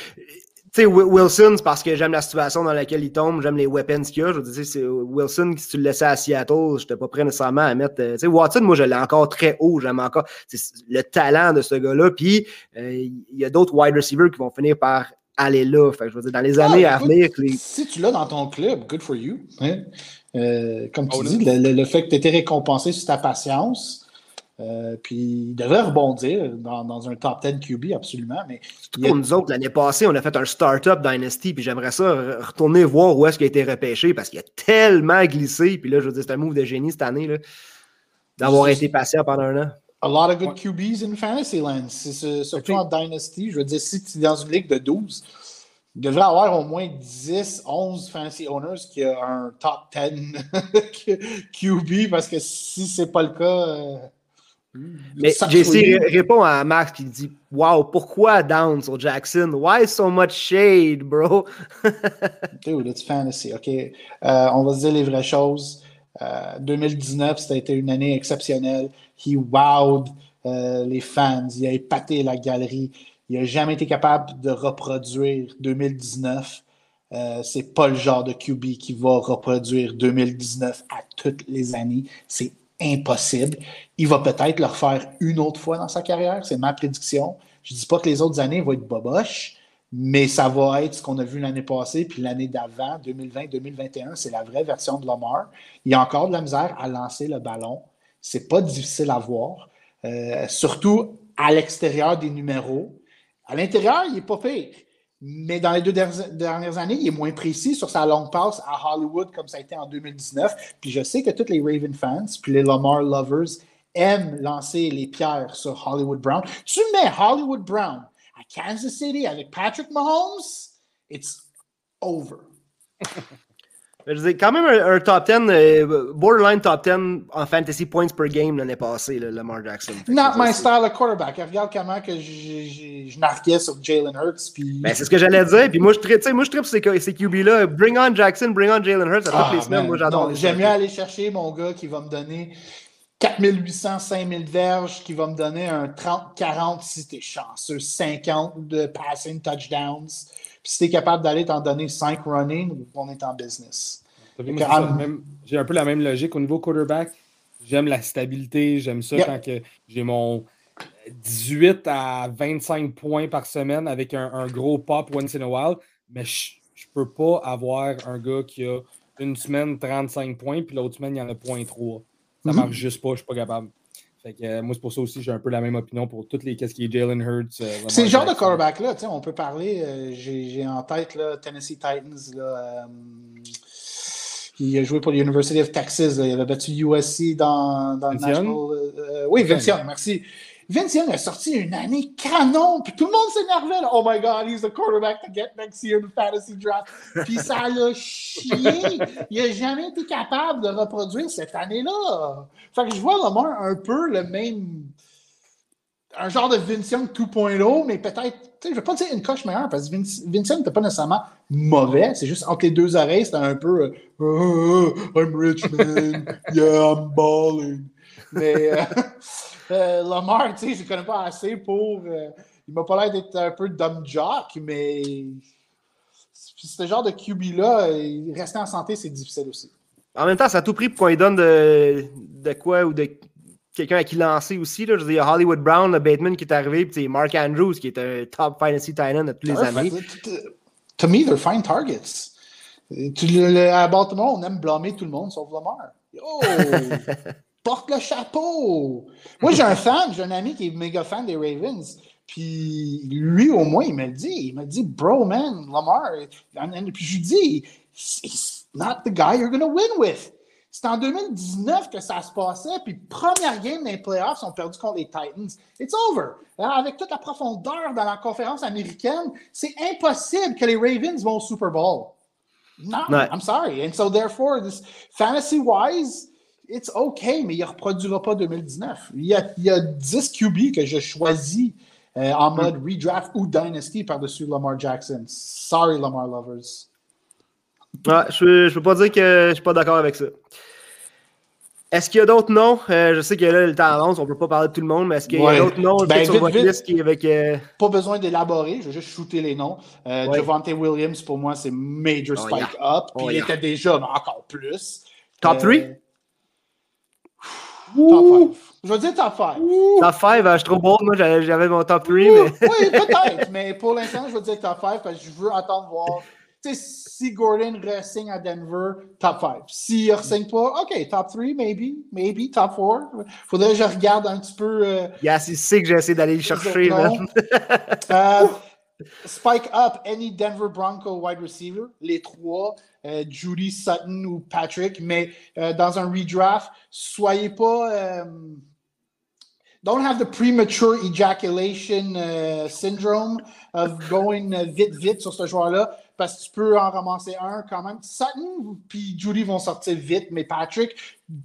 sais, Wilson, c'est parce que j'aime la situation dans laquelle il tombe, j'aime les weapons qu'il a. Je veux dire, c'est Wilson, si tu le laissais à Seattle, je n'étais pas prêt nécessairement à mettre. Euh, tu sais, Watson, moi, je l'ai encore très haut. J'aime encore le talent de ce gars-là. Puis, euh, il y a d'autres wide receivers qui vont finir par aller là. Fait je veux dire, dans les ah, années à venir. Si tu l'as dans ton club, good for you. Hein. Euh, comme tu oh, dis, le, le, fait que tu étais récompensé sur ta patience, euh, puis il devrait rebondir dans, un top 10 QB, absolument. Mais pour nous autres, l'année passée, on a fait un Startup Dynasty, puis j'aimerais ça retourner voir où est-ce qu'il a été repêché parce qu'il a tellement glissé. Puis là, je veux dire, c'est un move de génie cette année, d'avoir été patient pendant un an. A lot of good QBs in Fantasyland. Surtout en Dynasty. Je veux dire, si tu es dans une ligue de 12, il devrait avoir au moins 10, 11 fantasy owners qui ont un top 10 QB parce que si c'est pas le cas. Euh, mais JC répond à Max qui dit Wow, pourquoi down sur Jackson? Why so much shade, bro? Dude, it's fantasy, OK? Euh, on va se dire les vraies choses. 2019, euh, c'était une année exceptionnelle. He wowed euh, les fans. Il a épaté la galerie. Il n'a jamais été capable de reproduire 2019. c'est pas le genre de QB qui va reproduire 2019 à toutes les années. C'est impossible. Il va peut-être le refaire une autre fois dans sa carrière, c'est ma prédiction. Je ne dis pas que les autres années vont être boboches, mais ça va être ce qu'on a vu l'année passée, puis l'année d'avant, 2020-2021, c'est la vraie version de Lamar. Il a encore de la misère à lancer le ballon. C'est pas difficile à voir, euh, surtout à l'extérieur des numéros. À l'intérieur, il n'est pas pire. Mais dans les deux dernières années, il est moins précis sur sa longue passe à Hollywood comme ça a été en 2019. Puis je sais que tous les Raven fans, puis les Lamar lovers aiment lancer les pierres sur Hollywood Brown. Tu mets Hollywood Brown à Kansas City avec Patrick Mahomes, it's over. Je dis, quand même un, top 10, euh, borderline top 10 en fantasy points per game l'année passée, le Lamar Jackson. Not my style of quarterback. Regarde comment que je narguais sur Jalen Hurts. Puis... Ben, c'est ce que j'allais dire. Puis moi, je tripe, moi, je tripe ces, ces QB-là. Bring on Jackson, bring on Jalen Hurts à toutes ah, les semaines. Moi, j'adore. J'aime mieux aller chercher mon gars qui va me donner 4800, 5000 verges, qui va me donner un 30-40 si t'es chanceux, 50 de passing touchdowns. Puis si t'es capable d'aller t'en donner 5 running, on est en business. J'ai un peu la même logique au niveau quarterback. J'aime la stabilité, j'aime ça quand j'ai mon 18 à 25 points par semaine avec un, gros pop once in a while, mais je ne peux pas avoir un gars qui a une semaine 35 points, puis l'autre semaine, il y en a 0.3. Ça ne mm-hmm. marche juste pas, je ne suis pas capable. Euh, moi, c'est pour ça aussi, j'ai un peu la même opinion pour toutes les qu'est-ce qui est Jalen Hurts. Euh, c'est le genre de quarterback-là, on peut parler, euh, j'ai en tête là, Tennessee Titans, là, il a joué pour l'University of Texas, il avait battu USC dans, dans le National. oui, Vince Young, merci. Vince a sorti une année canon, puis tout le monde s'énervait. Oh my God, he's the quarterback to get next year in the fantasy draft. Puis ça l'a chié. Il n'a jamais été capable de reproduire cette année-là. Fait que je vois Lamar un peu le même. Un genre de Vince Young 2.0, mais peut-être, je ne vais pas dire une coche meilleure, parce que Vince, n'était pas nécessairement mauvais. C'est juste entre les deux oreilles, c'était un peu oh, I'm rich man, yeah, I'm balling. Mais. Euh, euh, Lamar, tu sais, je ne connais pas assez pour. Euh, il m'a pas l'air d'être un peu dumb jock, mais ce genre de QB-là, rester en santé, c'est difficile aussi. En même temps, ça a tout pris pour qu'on lui donne de, de quoi ou de quelqu'un à qui lancer aussi. Là. Je veux dire, Hollywood Brown, le Bateman qui est arrivé, puis Mark Andrews qui est un top fantasy tight end de tous les années. To me, they're fine targets. à Baltimore, on aime blâmer tout le monde sauf Lamar. Oh! Porte le chapeau. Moi, j'ai un fan, j'ai un ami qui est méga fan des Ravens. Puis lui, au moins, il me dit, il me dit, bro, man, Lamar. Puis je lui dis, it's not the guy you're going to win with. C'est en 2019 que ça se passait, puis première game des playoffs, ils ont perdu contre les Titans. It's over. avec toute la profondeur dans la conférence américaine, c'est impossible que les Ravens vont au Super Bowl. Non, I'm sorry. And so therefore, this fantasy-wise, it's okay, mais il ne reproduira pas 2019. Il y a, il y a 10 QB que je choisis euh, en mode redraft ou dynasty par-dessus Lamar Jackson. Sorry, Lamar lovers. je ne peux pas dire que je ne suis pas d'accord avec ça. Est-ce qu'il y a d'autres noms? Euh, je sais que là, le temps avance, on ne peut pas parler de tout le monde, mais est-ce qu'il y a d'autres noms? Ben, sur votre liste qui avec. Euh, pas besoin d'élaborer, je vais juste shooter les noms. Euh, Javante Williams, pour moi, c'est major oh, spike up. Puis oh, il était déjà encore plus. Top 3? Top 5. Je veux dire top 5. Top 5, je suis trop beau. Moi, j'avais mon top 3. Mais... oui, peut-être. mais pour l'instant, je veux dire top 5 parce que je veux attendre voir. Tu sais, si Gordon re-signe à Denver, top 5. S'il ne re-signe pas, OK, top 3, maybe. Maybe, top 4. Faudrait que je regarde un petit peu. Euh, yeah, c'est ici que j'ai essayé d'aller le chercher. euh, spike up any Denver Bronco wide receiver, les trois, euh, Judy, Sutton ou Patrick, mais euh, dans un redraft, soyez pas. Euh, don't have the premature ejaculation syndrome of going vite, vite sur ce joueur-là parce que tu peux en ramasser un quand même. Sutton puis Judy vont sortir vite, mais Patrick,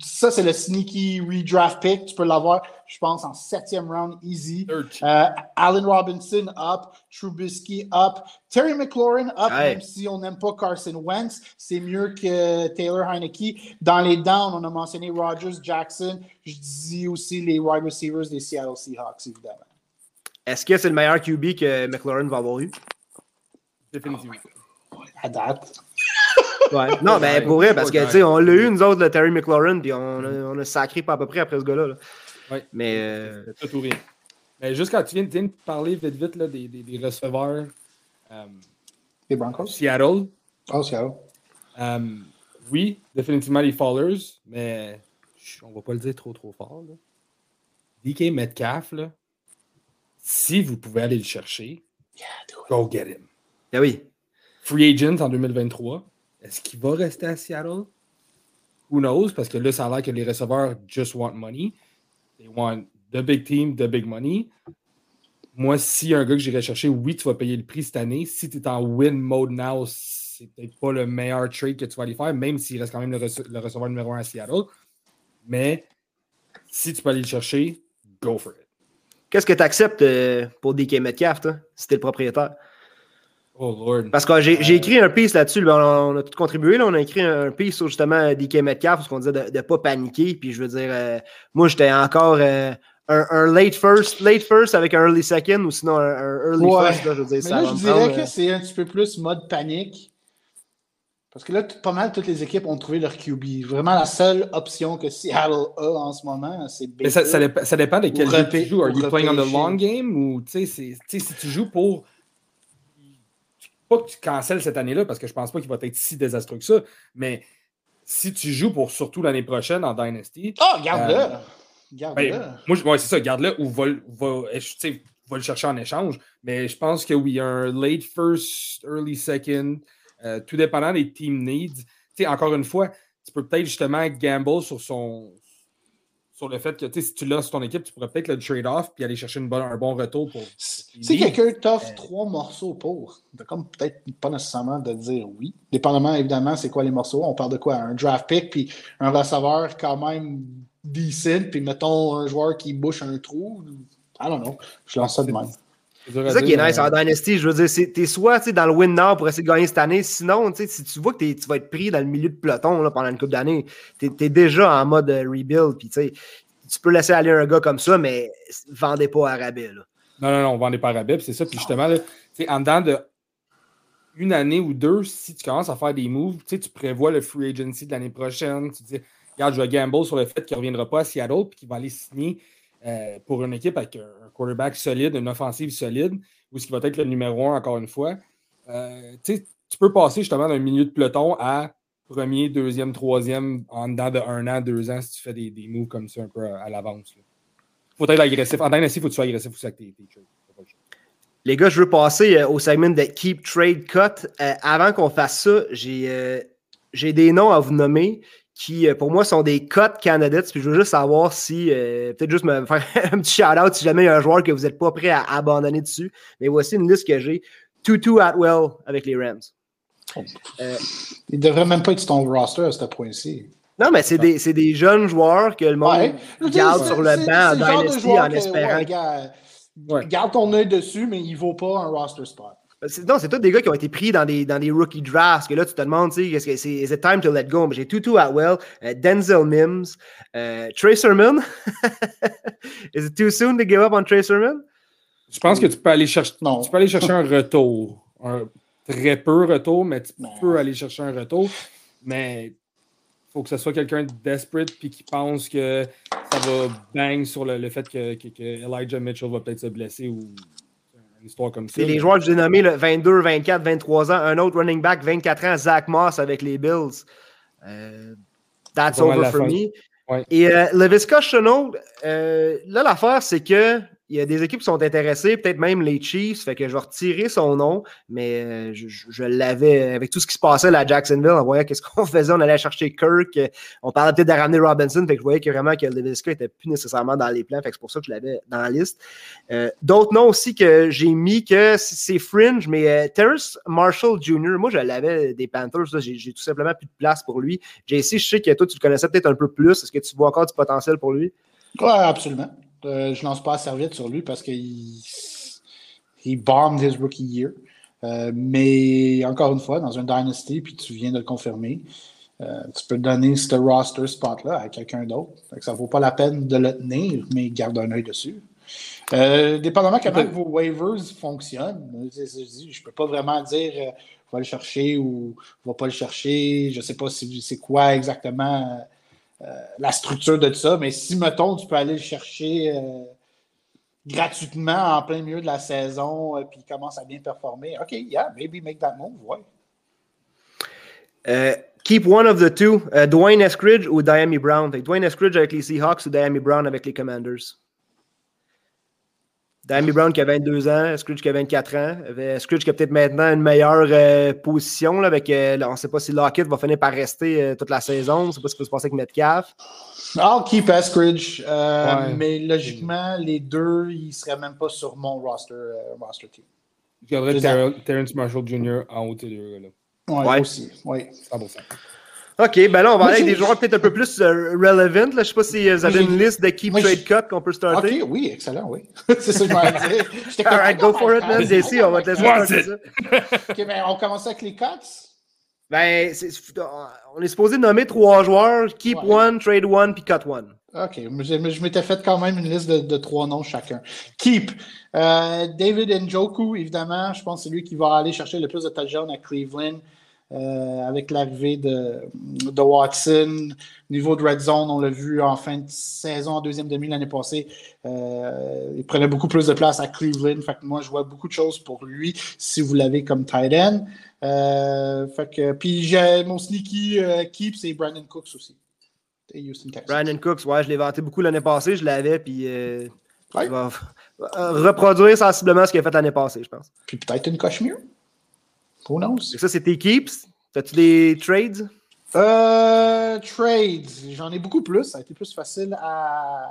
ça c'est le sneaky redraft pick. Tu peux l'avoir, je pense, en septième round easy. Euh, Allen Robinson up, Trubisky up, Terry McLaurin up, même si on n'aime pas Carson Wentz, c'est mieux que Taylor Heineke. Dans les downs, on a mentionné Rogers, Jackson. Je dis aussi les wide receivers des Seattle Seahawks, évidemment. Est-ce que c'est le meilleur QB que McLaurin va avoir eu? Définitivement à date. Ouais. Non, mais pour vrai, parce que, tu sais, on l'a eu, nous autres, le Terry McLaurin, puis on a, on a, sacré pas à peu près après ce gars-là. Oui. Mais. Euh... Tout rien. Mais juste quand tu viens, de parler vite, vite là, des, des, des receveurs. Euh, les Broncos? Seattle. Oh, Seattle. Euh, oui, définitivement les Fallers, mais on va pas le dire trop, trop fort. Là. DK Metcalf, là, si vous pouvez aller le chercher, yeah, go get him. Ben oui. Free agent en 2023. Est-ce qu'il va rester à Seattle? Who knows? Parce que là, ça a l'air que les receveurs just want money. They want the big team, the big money. Moi, si un gars que j'irais chercher, oui, tu vas payer le prix cette année. Si tu es en win mode now, c'est peut-être pas le meilleur trade que tu vas aller faire, même s'il reste quand même le, receveur numéro un à Seattle. Mais si tu peux aller le chercher, go for it. Qu'est-ce que tu acceptes euh, pour DK Metcalf, toi, si tu es le propriétaire? Oh Lord. Parce que j'ai écrit un piece là-dessus. On, a tout contribué. Là, on a écrit un piece sur justement DK Metcalf, parce qu'on disait de ne pas paniquer. Puis je veux dire, euh, moi, j'étais encore euh, un, late first, late first avec un early second ou sinon un, early first. Là, je veux dire, Mais là, je dirais que c'est un petit peu plus mode panique. Parce que là, pas mal toutes les équipes ont trouvé leur QB. Vraiment, la seule option que Seattle a en ce moment, c'est Mais ça, ça, dépend, ça dépend de quel jeu tu joues. Are you playing on the long game ou si tu joues pour. Pas que tu cancelles cette année-là, parce que je pense pas qu'il va être si désastreux que ça, mais si tu joues pour surtout l'année prochaine en Dynasty. Ah, garde-le! Euh, garde-le. Ben, moi, c'est ça, garde-le ou va, va, va, le chercher en échange. Mais je pense que oui, un late first, early second. Euh, tout dépendant des team needs. encore une fois, tu peux peut-être justement gamble sur son sur le fait que si tu l'as sur ton équipe, tu pourrais peut-être le trade-off puis aller chercher une bonne, un bon retour pour. Si quelqu'un t'offre trois morceaux pour, comme peut-être pas nécessairement de dire oui. Dépendamment, évidemment, c'est quoi les morceaux. On parle de quoi? Un draft pick puis un receveur quand même decent, puis mettons un joueur qui bouche un trou. I don't know. Je lance ça de même. C'est ça qui est nice en Dynasty. Je veux dire, t'es soit dans le win now pour essayer de gagner cette année. Sinon, si tu vois que tu vas être pris dans le milieu de peloton là, pendant une couple d'années, tu es, déjà en mode euh, rebuild. Puis tu peux laisser aller un gars comme ça, mais vendez pas à rabais. Là. Non, non, non, on vendait pas à rabais. C'est ça. Puis justement, là, en dedans de une année ou deux, si tu commences à faire des moves, tu prévois le free agency de l'année prochaine. Tu dis, regarde, je vais gamble sur le fait qu'il ne reviendra pas à Seattle puis qu'il va aller signer euh, pour une équipe avec un quarterback solide, une offensive solide, ou ce qui va être le numéro un encore une fois. Euh, tu peux passer justement d'un milieu de peloton à premier, deuxième, troisième en dedans de un an, deux ans si tu fais des, des moves comme ça un peu à, l'avance. Il faut être agressif. En Dynasty, il faut que tu sois agressif aussi avec tes, trades. Les gars, je veux passer euh, au segment de Keep Trade Cut. avant qu'on fasse ça, j'ai des noms à vous nommer qui, euh, pour moi, sont des cotes candidates. Puis je veux juste savoir si, euh, peut-être juste me faire un petit shout-out si jamais il y a un joueur que vous n'êtes pas prêt à abandonner dessus. Mais voici une liste que j'ai. Tutu Atwell avec les Rams. Euh, il ne devrait même pas être sur ton roster à ce point-ci. Non, mais c'est des, des, jeunes joueurs que le monde garde sur le banc en Dynasty en espérant. Garde ton œil dessus, mais il ne vaut pas un roster spot. Non, c'est tous des gars qui ont été pris dans des, dans des rookie drafts. Que là, tu te demandes, tu sais, qu'est-ce que c'est, is it time to let go? J'ai Tutu Atwell, uh, Denzel Mims, uh, Trey Sermon. is it too soon to give up on Trey Sermon? Je pense que tu peux aller chercher, non. Tu peux aller chercher un retour. Un très peu retour, mais tu peux aller chercher un retour. Mais il faut que ce soit quelqu'un de desperate puis qui pense que ça va bang sur le, le fait que, que, que Elijah Mitchell va peut-être se blesser ou c'est les joueurs que j'ai nommés, 22, 24, 23 ans. Un autre running back, 24 ans, Zach Moss avec les Bills. Euh, that's over for me. Et euh, Levisca Chenault, euh, là, l'affaire, c'est que il y a des équipes qui sont intéressées, peut-être même les Chiefs, fait que je vais retirer son nom, mais euh, je, l'avais avec tout ce qui se passait à Jacksonville, on voyait qu'est-ce qu'on faisait, on allait chercher Kirk, on parlait peut-être de ramener Robinson, fait que je voyais que vraiment que Levisca était plus nécessairement dans les plans, fait que c'est pour ça que je l'avais dans la liste. Euh, d'autres noms aussi que j'ai mis que c'est fringe, mais euh, Terrace Marshall Jr., moi je l'avais des Panthers, j'ai tout simplement plus de place pour lui. JC, je sais que toi tu le connaissais peut-être un peu plus, est-ce que tu vois encore du potentiel pour lui? Oui, absolument. Euh, je lance pas à serviette sur lui parce qu'il il bombed his rookie year. Euh, mais encore une fois, dans un Dynasty, puis tu viens de le confirmer, euh, tu peux donner ce roster spot-là à quelqu'un d'autre. Ça ne vaut pas la peine de le tenir, mais garde un œil dessus. dépendamment comment vos waivers fonctionnent, je ne peux pas vraiment dire va le chercher ou va pas le chercher. Je ne sais pas si c'est quoi exactement euh, la structure de tout ça. Mais si, mettons, tu peux aller le chercher euh, gratuitement en plein milieu de la saison, euh, puis il commence à bien performer, OK, yeah, maybe make that move, ouais. keep one of the two, Dwayne Eskridge ou Diami Brown? Dwayne Eskridge avec les Seahawks ou Diami Brown avec les Commanders? Dammy Brown qui a 22 ans, Scrooge qui a 24 ans. Scrooge qui a peut-être maintenant une meilleure euh, position. Là, avec, euh, on ne sait pas si Lockett va finir par rester euh, toute la saison. On ne sait pas ce qui va se passer avec Metcalf. I'll keep Scrooge. Mais logiquement, les deux, ils ne seraient même pas sur mon roster, roster team. Je garderais Terrence Marshall Jr. en haut de deux. Là. Ouais, ouais, aussi. Ouais. 100%. OK, ben là, on va aller avec des joueurs peut-être un peu plus euh, relevant. Je ne sais pas si vous avez une liste de keep trade cut qu'on peut starter. OK, oui, excellent, oui. c'est ça que je m'en dire. All right, go for it, man. JC, on va te laisser starter ça. OK, ben on commence avec les cuts? Ben, on est supposé nommer trois joueurs, keep one, trade one, puis cut one. OK, je m'étais fait quand même une liste de, de trois noms chacun. Keep. Euh, David Njoku, évidemment, je pense que c'est lui qui va aller chercher le plus de touchdowns à Cleveland. Euh, avec l'arrivée de, de, Watson. Niveau de red zone, on l'a vu en fin de saison, en deuxième demi l'année passée. Euh, il prenait beaucoup plus de place à Cleveland. Fait que moi, je vois beaucoup de choses pour lui si vous l'avez comme tight end. Euh, fait que, puis j'ai mon sneaky keep, c'est Brandon Cooks aussi. Brandon Cooks, ouais, je l'ai vanté beaucoup l'année passée, je l'avais, puis il va reproduire sensiblement ce qu'il a fait l'année passée, je pense. Puis peut-être une coche mieux. Who knows? Ça, c'est tes keeps. As-tu des trades? Euh, trades. J'en ai beaucoup plus. Ça a été plus facile à,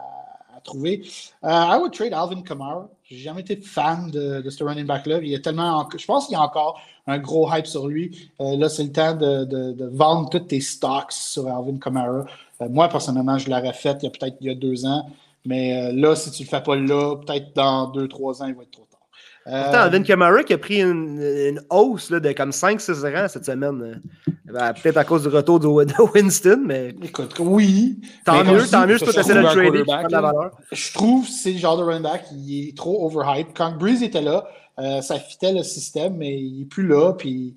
à trouver. Uh, I would trade Alvin Kamara. J'ai jamais été fan de, de ce running back-là. Il y a tellement. Je pense qu'il y a encore un gros hype sur lui. Euh, là, c'est le temps de, de, de, vendre tous tes stocks sur Alvin Kamara. Euh, moi, personnellement, je l'aurais fait il y a peut-être il y a deux ans. Mais euh, là, si tu ne le fais pas là, peut-être dans deux, trois ans, il va être trop. Pourtant, Alvin Kamara qui a pris une, hausse là, de comme 5-6 rangs cette semaine. Ben, peut-être à cause du retour de, Winston, mais. Écoute, oui. Tant mieux, tant mieux, je peux essayer de le trader de la valeur. Je trouve que c'est le genre de running back qui est trop overhyped. Quand Breeze était là, euh, ça fitait le système, mais il n'est plus là. Puis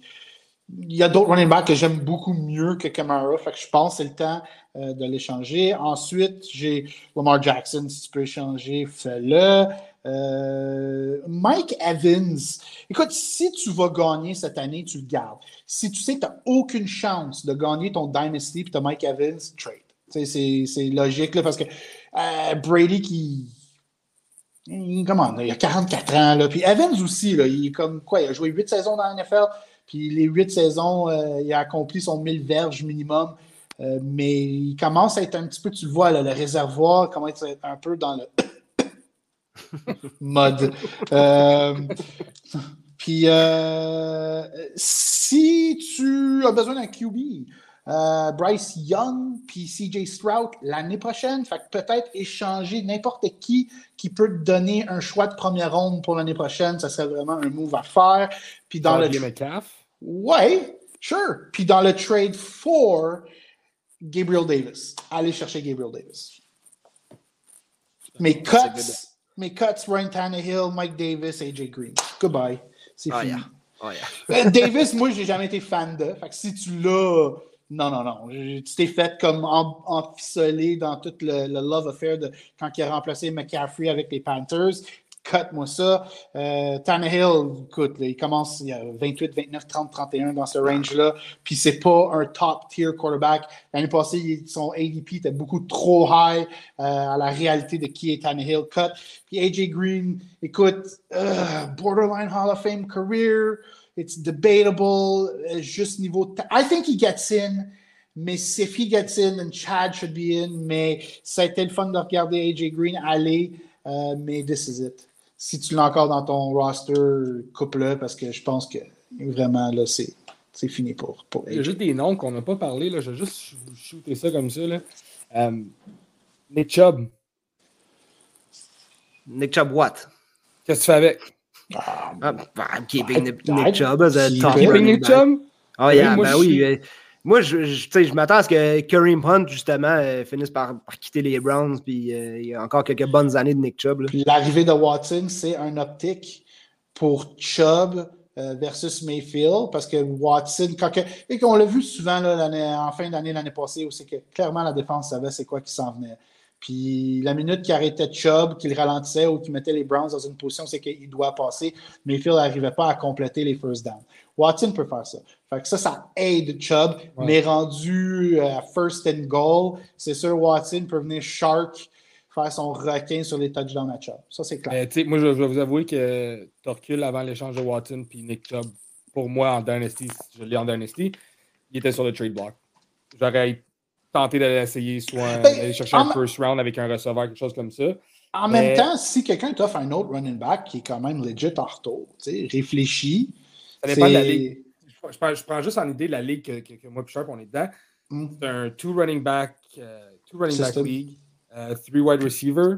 il y a d'autres running backs que j'aime beaucoup mieux que Kamara. Fait que je pense que c'est le temps euh, de l'échanger. Ensuite, j'ai Lamar Jackson. Si tu peux échanger, fais-le. Euh, Mike Evans, écoute, si tu vas gagner cette année, tu le gardes. Si tu sais que tu n'as aucune chance de gagner ton Dynasty et as Mike Evans, trade. C'est logique là, parce que euh, Brady qui. Comment, il a 44 ans. Là, puis Evans aussi, là, il est comme quoi? Il a joué 8 saisons dans la NFL. Puis les 8 saisons, euh, il a accompli son 1000 verges minimum. mais il commence à être un petit peu, tu le vois, le réservoir commence à être un peu dans le mode. Euh, puis, euh, si tu as besoin d'un QB, euh, Bryce Young puis CJ Stroud l'année prochaine, fait peut-être échanger n'importe qui qui peut te donner un choix de première ronde pour l'année prochaine, ça serait vraiment un move à faire. Puis dans le Ouais, sure. Puis dans le trade for Gabriel Davis, allez chercher Gabriel Davis. Mais cuts mes cuts, Ryan Tannehill, Mike Davis, AJ Green. Goodbye. C'est oh, fini. Yeah. Oh, yeah. Euh, Davis, moi, j'ai jamais été fan de. Fait que si tu l'as. Non, non, non. Tu t'es fait comme enficelé dans tout le, le, love affair de quand il a remplacé McCaffrey avec les Panthers cut-moi ça. Euh, Tannehill, écoute, il commence, il y a 28, 29, 30, 31 dans ce range-là. Puis c'est pas un top-tier quarterback. L'année passée, son ADP était beaucoup trop high euh, à la réalité de qui est Tannehill. Cut. Puis AJ Green, écoute, borderline Hall of Fame career. It's debatable. Uh, juste niveau. I think he gets in. Mais if he gets in, then Chad should be in. Mais ça a été le fun de regarder AJ Green aller. Uh, mais this is it si tu l'as encore dans ton roster, coupe-le parce que je pense que vraiment, là, c'est, c'est fini pour, pour Il y a juste des noms qu'on n'a pas parlé. Là. Je vais juste shooter ça comme ça. Là. Um, Nick Chubb. Nick Chubb, what? Qu'est-ce que tu fais avec? Ah, I'm keeping Nick, Nick Chubb as a top Keeping Nick Chubb? Oh, yeah, ben oui. Moi, je, je, m'attends à ce que Kareem Hunt, justement, euh, finisse par, quitter les Browns. Puis euh, il y a encore quelques bonnes années de Nick Chubb. L'arrivée de Watson, c'est un optique pour Chubb euh, versus Mayfield. Parce que Watson, quand et qu'on l'a vu souvent là, en fin d'année l'année passée, où c'est que clairement la défense savait c'est quoi qui s'en venait. Puis la minute qu'il arrêtait Chubb, qu'il ralentissait ou qu'il mettait les Browns dans une position, c'est qu'il doit passer. Mayfield n'arrivait pas à compléter les first downs. Watson peut faire ça. Fait que ça, ça aide Chubb, mais rendu à euh, first and goal, c'est sûr Watson peut venir shark, faire son requin sur les touchdowns match-up. Ça, c'est clair. Moi, je, je, vais vous avouer que Torcule, avant l'échange de Watson puis Nick Chubb, pour moi, en Dynasty, je l'ai en Dynasty, il était sur le trade block. J'aurais tenté d'aller essayer, soit ben, d'aller chercher un first round avec un receveur, quelque chose comme ça. En même temps, si quelqu'un t'offre un autre running back qui est quand même legit en retour, réfléchis. Ça dépend de la ligue. Je prends, je prends, juste en idée la ligue que, que, que moi et Sharp, on est dedans. Mm. C'est un two running back, uh, two running back league, uh, three wide receiver,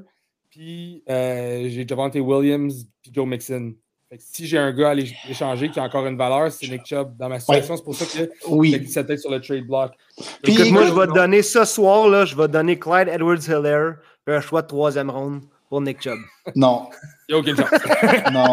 puis uh, j'ai Javante Williams puis Joe Mixon. Fait que si j'ai un gars à l'échanger qui a encore une valeur, c'est Nick Chubb. Dans ma situation, c'est pour ça que oui. j'ai cette tête sur le trade block. Puis, écoute, moi, je vais te donner ce soir, là, je vais te donner Clyde Edwards-Hilaire un choix de troisième ronde pour Nick Chubb. Non. Il n'y a aucune chance. non.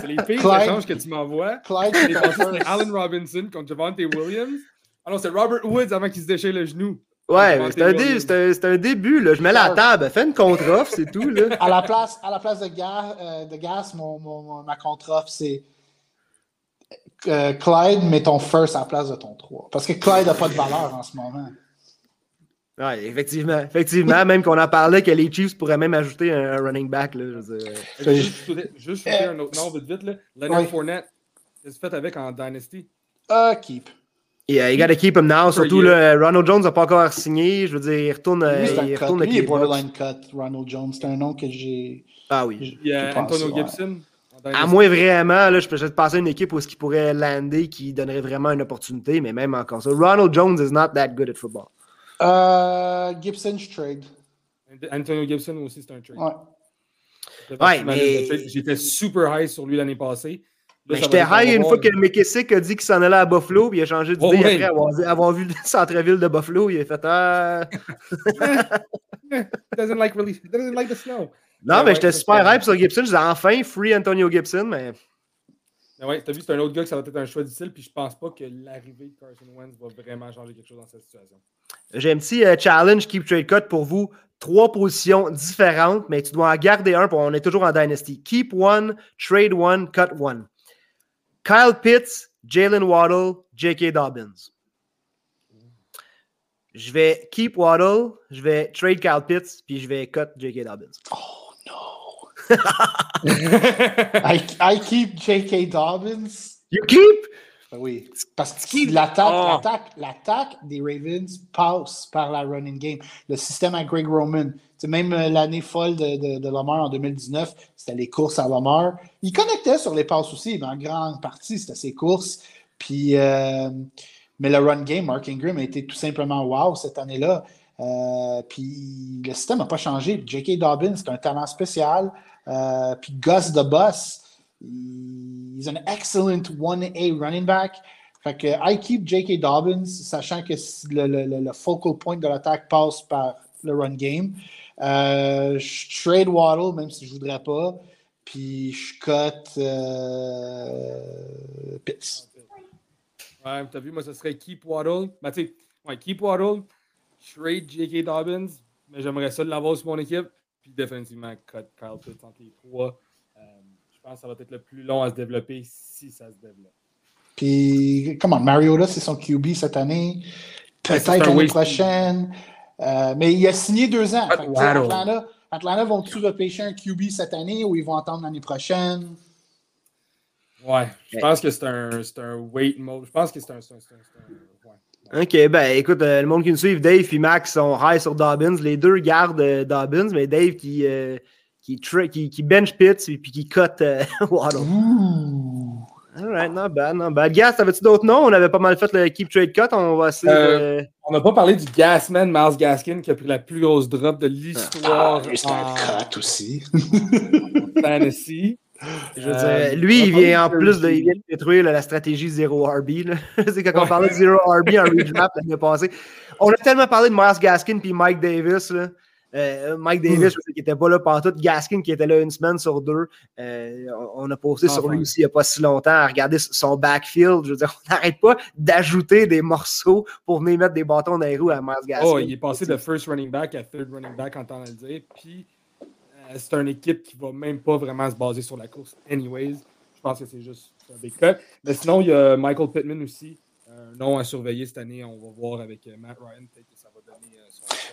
C'est les pires Clyde, échanges que tu m'envoies. Clyde, c'est Allen Robinson contre Javante Williams. Ah non, c'est Robert Woods avant qu'il se déchire le genou. Ouais, c'est un, un, un, début. Là. Je mets la table. Fais une contre-offre, c'est tout. Là. À, la place, à la place de, Gas, euh, de Gas mon, mon, ma contre-offre, c'est euh, Clyde, mets ton first à la place de ton 3. Parce que Clyde n'a pas de valeur en ce moment. Oui, effectivement. Effectivement, même qu'on en parlait que les Chiefs pourraient même ajouter un, running back. Là, je juste, juste un autre nom vite vite. Là. Leonard oui. Fournette, qu'est-ce que fait avec en Dynasty? Uh, keep. Yeah, you gotta keep him now. Surtout, là, Ronald Jones n'a pas encore signé. Je veux dire, il retourne. Lui, il cut. retourne Lui, est borderline cut, Ronald Jones. C'est un nom que j'ai. Ah oui. Il y a Antonio Gibson. À moins vraiment, là, je peux peut-être passer à une équipe où ce qui pourrait lander, qui donnerait vraiment une opportunité, mais même encore ça. Ronald Jones is not that good at football. Uh, Gibson, je trade. Antonio Gibson aussi, c'est un trade. Ouais. Ouais, mais... J'étais super high sur lui l'année passée. J'étais high une fois que McKissick a dit qu'il s'en allait à Buffalo, puis il a changé d'idée oh, après avoir, avoir, vu le centre-ville de Buffalo. Il a fait Ah. doesn't like really, doesn't like the snow. Non, mais, mais j'étais super hype sur Gibson. Je disais enfin free Antonio Gibson, mais. Mais ouais, t'as vu, c'est un autre gars que ça va être un choix difficile, puis je pense pas que l'arrivée de Carson Wentz va vraiment changer quelque chose dans cette situation. J'ai un petit uh, challenge Keep Trade Cut pour vous. Trois positions différentes, mais tu dois en garder un, pour on est toujours en Dynasty. Keep one, trade one, cut one. Kyle Pitts, Jalen Waddle, J.K. Dobbins. Je vais keep Waddle, je vais trade Kyle Pitts, puis je vais cut J.K. Dobbins. Oh! I, I keep J.K. Dobbins. You keep? Oui, parce que l'attaque, oh. l'attaque, l'attaque des Ravens passe par la running game. Le système à Greg Roman, c'est même euh, l'année folle de, de, de, Lamar en 2019, c'était les courses à Lamar. Il connectait sur les passes aussi, mais en grande partie, c'était ses courses. Puis, euh, mais le run game, Mark Ingram a été tout simplement wow cette année-là. Euh, puis le système n'a pas changé. J.K. Dobbins, c'est un talent spécial. Euh, puis Gus the Bus, He's an excellent 1A running back. Fait que I keep J.K. Dobbins, sachant que le, le, le focal point de l'attaque passe par le run game. Euh, je trade Waddle, même si je ne voudrais pas. Puis je cut euh, Pitts. Ouais, t'as vu, moi, ce serait keep Waddle. Ben, tu ouais, keep Waddle, trade J.K. Dobbins, mais j'aimerais ça l'avoir sur mon équipe. Puis définitivement, cut Kyle Pitts entre les trois. Je pense que ça va être le plus long à se développer si ça se développe. Puis, comment, Mariota, c'est son QB cette année. Peut-être l'année prochaine. Euh, mais il a signé deux ans. Fait Atlanta, Atlanta vont-tu repêcher un QB cette année ou ils vont attendre l'année prochaine? Ouais, je pense que c'est un, un wait mode. Je pense que c'est un. un. Ok, ben écoute, euh, le monde qui nous suit, Dave et Max sont high sur Dobbins. Les deux gardent euh, Dobbins, mais Dave qui, euh, qui, qui, qui, bench Pitts et puis qui cut euh, Waddle. Alright, not bad, not bad. Gas, t'avais-tu d'autres noms? On avait pas mal fait le keep trade cut. On va essayer euh, On n'a pas parlé du Gasman, Miles Gaskin, qui a pris la plus grosse drop de l'histoire. Ah, c'est un cut aussi. Fantasy. Je veux dire, euh, lui, il vient en plus de, il vient de détruire là, la stratégie 0 RB. C'est quand on parlait de 0 RB en redraft l'année passée. On a tellement parlé de Miles Gaskin puis Mike Davis. Là. Euh, Mike Davis, je sais qu'il n'était pas là pendant tout. Gaskin, qui était là une semaine sur deux. Euh, on a posté sur lui aussi il n'y a pas si longtemps à regarder son backfield. Je veux dire, on n'arrête pas d'ajouter des morceaux pour venir mettre des bâtons dans les roues à Miles Gaskin. Oh, il est passé de first running back à third running back, en temps de le dire. Puis, c'est une équipe qui va même pas vraiment se baser sur la course, anyways. Je pense que c'est juste un big. Mais sinon, il y a Michael Pittman aussi. Un nom à surveiller cette année. On va voir avec Matt Ryan.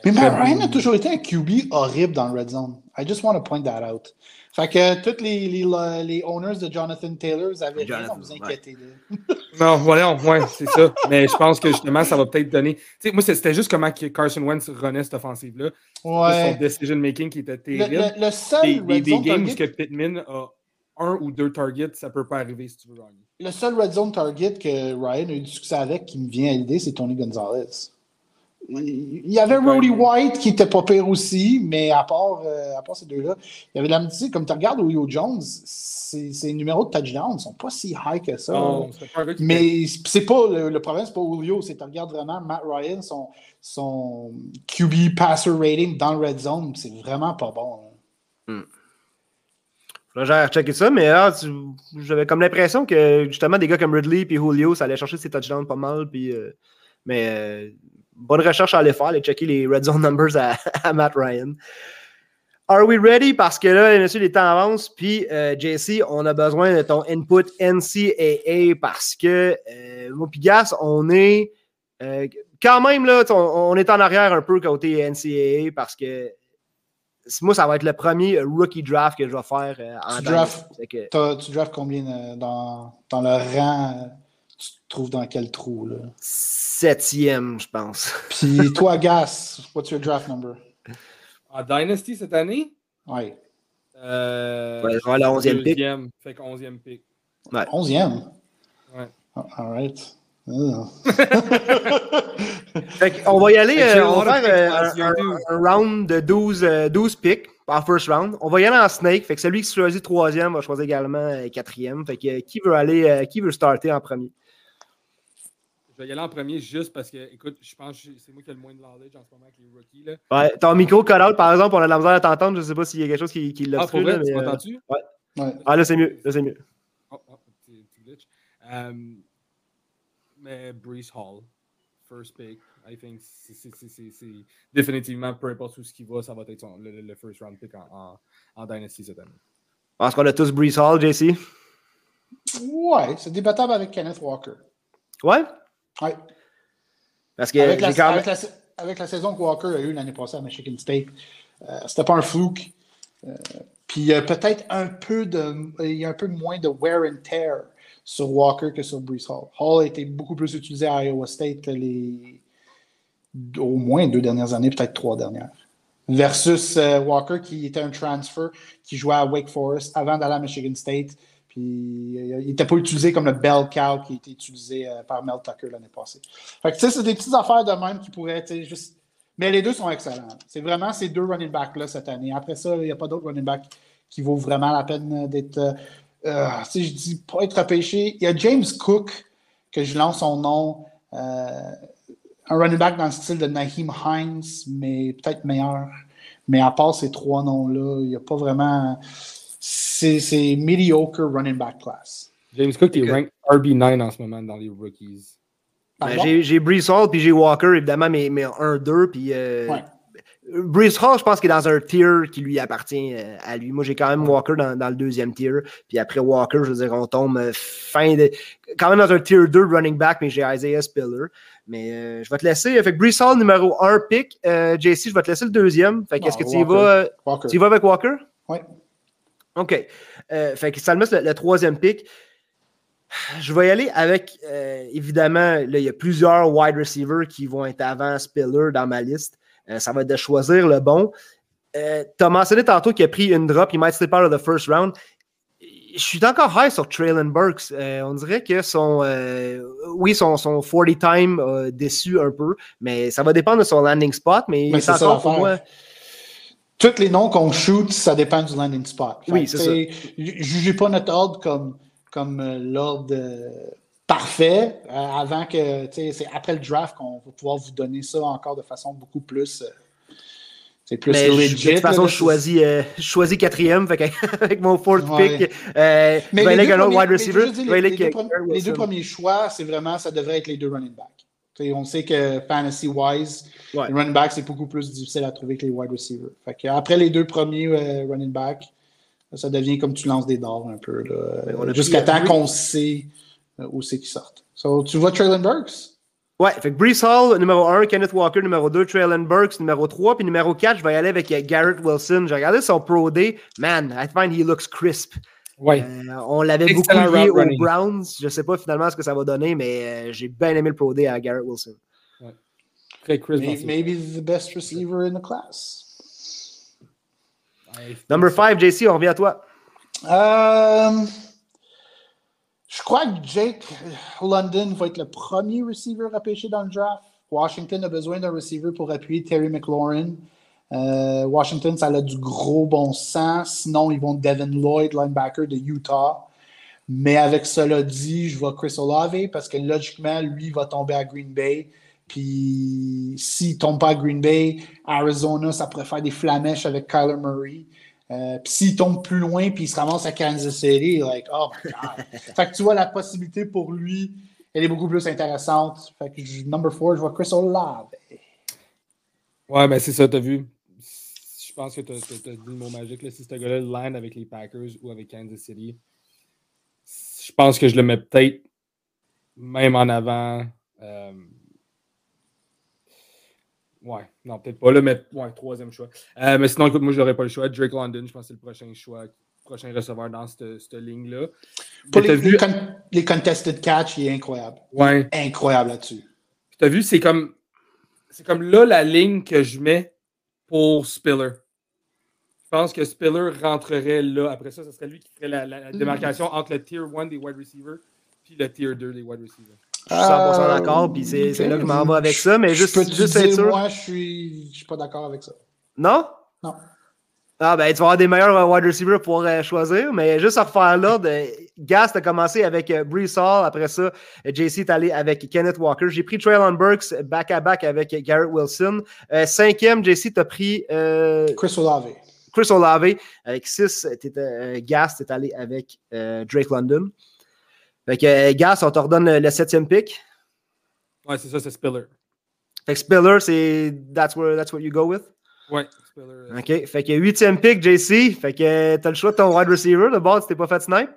Mais Matt Ryan a toujours été un QB horrible dans le red zone. I just want to point that out. Fait que tous les, les, les owners de Jonathan Taylor avaient raison de vous inquiéter. non, voilà, ouais, c'est ça. Mais je pense que justement, ça va peut-être donner. Tu sais, moi, c'était juste comment Carson Wentz renaît cette offensive-là. Ouais. Son decision making qui était terrible. Le, le, le seul des, des, des games où que Pittman a un ou deux targets, ça peut pas arriver si tu veux gagner. Le seul red zone target que Ryan a eu du succès avec qui me vient à l'idée, c'est Tony Gonzalez. Il y avait Roddy White qui était pas pire aussi, mais à part, euh, à part ces deux-là, il y avait de la musique. Comme tu regardes Julio Jones, ses numéros de touchdown ne sont pas si high que ça. Mais c'est pas le, le problème, c'est pas Julio, c'est tu regardes vraiment Matt Ryan, son, son QB passer rating dans le red zone, c'est vraiment pas bon. Hmm. J'ai rechecké ça, mais ah, j'avais comme l'impression que justement des gars comme Ridley et Julio, ça allait chercher ses touchdowns pas mal. Puis, euh, mais euh, bonne recherche à aller faire, aller checker les red zone numbers à, à, Matt Ryan. Are we ready? Parce que là, monsieur, les temps avancent. Puis, euh, JC, on a besoin de ton input NCAA parce que euh, moi, Pigas, on est euh, quand même là, on, on, est en arrière un peu côté NCAA parce que moi, ça va être le premier rookie draft que je vais faire euh, en tu draft, que... tu drafts combien dans, dans le rang? Trouves dans quel trou? Là? Septième, je pense. Puis toi, Gas, what's your draft number? En Dynasty cette année? Oui. Euh, ouais, je vais la 11e pick. Fait que 11e pick. Ouais. 11e? Ouais. All right. Oh. fait on va y aller, euh, on va faire euh, un, un, un, round de 12, euh, 12 picks en first round. On va y aller en snake. Fait que celui qui choisit troisième va choisir également euh, quatrième. Fait que qui veut aller, euh, qui veut starter en premier? Je vais y aller en premier juste parce que, écoute, je pense que c'est moi qui ai le moins de knowledge en ce moment avec les rookies. Là. Ouais, ton micro cut out, par exemple, on a de la misère à t'entendre. Je sais pas s'il y a quelque chose qui, qui l'a ah, fait. Là, mais, tu m'entends-tu? Ouais. ouais. Ah, là, c'est mieux. Là, c'est mieux. Oh, oh, tu glitch. Um, mais Brees Hall, first pick, I think c'est définitivement, peu importe où ce qui va, ça va être son, le, le, first round pick en, en, en Dynasty cette année. Est-ce qu'on a tous Brees Hall, JC? Ouais, c'est débattable avec Kenneth Walker. Ouais? Ouais. Parce que avec, la, quand avec, la, avec, la, saison que Walker a eue l'année passée à Michigan State, euh, c'était pas un fluke. Euh, puis euh, peut-être un peu de. Il y a un peu moins de wear and tear sur Walker que sur Brees Hall. Hall a été beaucoup plus utilisé à Iowa State que les au moins deux dernières années, peut-être trois dernières. Versus euh, Walker qui était un transfer, qui jouait à Wake Forest avant d'aller à Michigan State. Puis euh, il n'était pas utilisé comme le bell cow qui a été utilisé euh, par Mel Tucker l'année passée. Fait que tu sais, c'est des petites affaires de même qui pourraient être juste. Mais les deux sont excellents. C'est vraiment ces deux running backs-là cette année. Après ça, il n'y a pas d'autres running backs qui vaut vraiment la peine d'être. Euh, si je dis pas être repêché, il y a James Cook, que je lance son nom. Un running back dans le style de Naheem Hines, mais peut-être meilleur. Mais à part ces trois noms-là, il n'y a pas vraiment. C'est mediocre running back class. James Cook est rank RB9 en ce moment dans les rookies. Ben, j'ai Brees Hall puis j'ai Walker, évidemment, mais, mais 1-2. Puis euh, ouais. Brees Hall, je pense qu'il est dans un tier qui lui appartient euh, à lui. Moi, j'ai quand même Walker dans, dans, le deuxième tier. Puis après Walker, je veux dire, on tombe euh, fin de. Quand même dans un tier 2 running back, mais j'ai Isaiah Spiller. Mais euh, je vais te laisser. Fait que Brees Hall, numéro 1 pick. Euh, JC, je vais te laisser le deuxième. Fait que est-ce que tu y, vas, tu y vas avec Walker? Oui. OK. Euh, fait que Salmus, le, le, troisième pick. Je vais y aller avec, euh, évidemment, là, il y a plusieurs wide receivers qui vont être avant Spiller dans ma liste. Euh, ça va être de choisir le bon. Euh, tu as mentionné tantôt qu'il a pris une drop, il might slip out of the first round. Je suis encore high sur Traylon Burks. On dirait que son, oui, son, son 40 time a déçu un peu, mais ça va dépendre de son landing spot. Mais, mais c'est encore pour moi. Tous les noms qu'on shoot, ça dépend du landing spot. Fait oui, c'est ça. Jugez pas notre ordre comme, comme l'ordre parfait euh, avant que, c'est après le draft qu'on va pouvoir vous donner ça encore de façon beaucoup plus. Euh, c'est plus mais legit. De toute façon, je choisis, euh, je choisis quatrième fait avec mon fourth Ouais. pick. Euh, Mais les deux les, deux, les premiers choix, c'est vraiment, ça devrait être les deux running backs. T'sais, on sait que fantasy-wise, Ouais. les running backs, c'est beaucoup plus difficile à trouver que les wide receivers. Fait que après les deux premiers euh, running backs, ça devient comme tu lances des dards un peu. Jusqu'à pris- temps qu'on sait euh, où c'est qu'ils sortent. So, tu vois Traylon Burks? Ouais, fait que Brees Hall, numéro 1, Kenneth Walker, numéro 2, Traylon Burks, numéro 3, puis numéro 4, je vais y aller avec Garrett Wilson. J'ai regardé son Pro Day. Man, I find he looks crisp. Ouais. Euh, on l'avait beaucoup lié route aux running. Browns. Je sais pas finalement ce que ça va donner, mais euh, j'ai bien aimé le Pro Day à Garrett Wilson. Très Chris May- Bossy. Maybe the best receiver in the class. Ouais, Number 5, JC, on revient à toi. Euh, je crois que Jake London va être le premier receiver repêché dans le draft. Washington a besoin d'un receiver pour appuyer Terry McLaurin. Euh, Washington, ça a du gros bon sens. Sinon, ils vont Devin Lloyd, linebacker de Utah. Mais avec cela dit, je vois Chris Olave parce que logiquement, lui va tomber à Green Bay. Puis s'il tombe pas à Green Bay, Arizona, ça pourrait faire des flamèches avec Kyler Murray. Euh, puis s'il tombe plus loin, puis il se ramasse à Kansas City, like, oh my God. fait que tu vois, la possibilité pour lui, elle est beaucoup plus intéressante. Fait que number four, je vois Chris Olave. Ouais, ben c'est ça, t'as vu. Je pense que t'as as, dit le mot magique. Là, si ce gars-là line avec les Packers ou avec Kansas City, je pense que je le mets peut-être même en avant. euh, Ouais, non, peut-être pas là, mais ouais, troisième choix. Euh, mais sinon, écoute, moi, je n'aurais pas le choix. Drake London, je pense que c'est le prochain choix, prochain receveur dans cette, cette ligne-là. Pour les, vu, les con- les contested catch, il est incroyable. ouais, Incroyable là-dessus. tu as vu, c'est comme, c'est comme là la ligne que je mets pour Spiller. Je pense que Spiller rentrerait là. Après ça, ce serait lui qui ferait la, la- la démarcation entre le tier 1 des wide receivers puis le tier 2 des wide receivers. Je suis 100% Euh, d'accord, puis c'est là que je m'en vais avec ça, mais juste, peux juste dire, être sûr. Moi, je suis, je suis pas d'accord avec ça. Non? Non. Ah, ben, tu vas avoir des meilleurs euh, wide receivers pour euh, choisir, mais juste à refaire l'ordre, euh, Gast a commencé avec euh, Brees Hall. Après ça, JC est allé avec Kenneth Walker. J'ai pris Traylon Burks back-à-back avec Garrett Wilson. Euh, cinquième, JC, t'as pris euh, Chris Olave. Chris Olave. Avec 6, euh, Gast est allé avec euh, Drake London. Fait que euh, Gast, on te redonne le, septième pick. Ouais, c'est ça, c'est Spiller. Fait que Spiller, c'est that's, where, that's what you go with? Ouais, Spiller. euh, OK. Fait que huitième pick, JC. Fait que t'as le choix de ton wide receiver. Le ball, tu t'es pas fait snipe.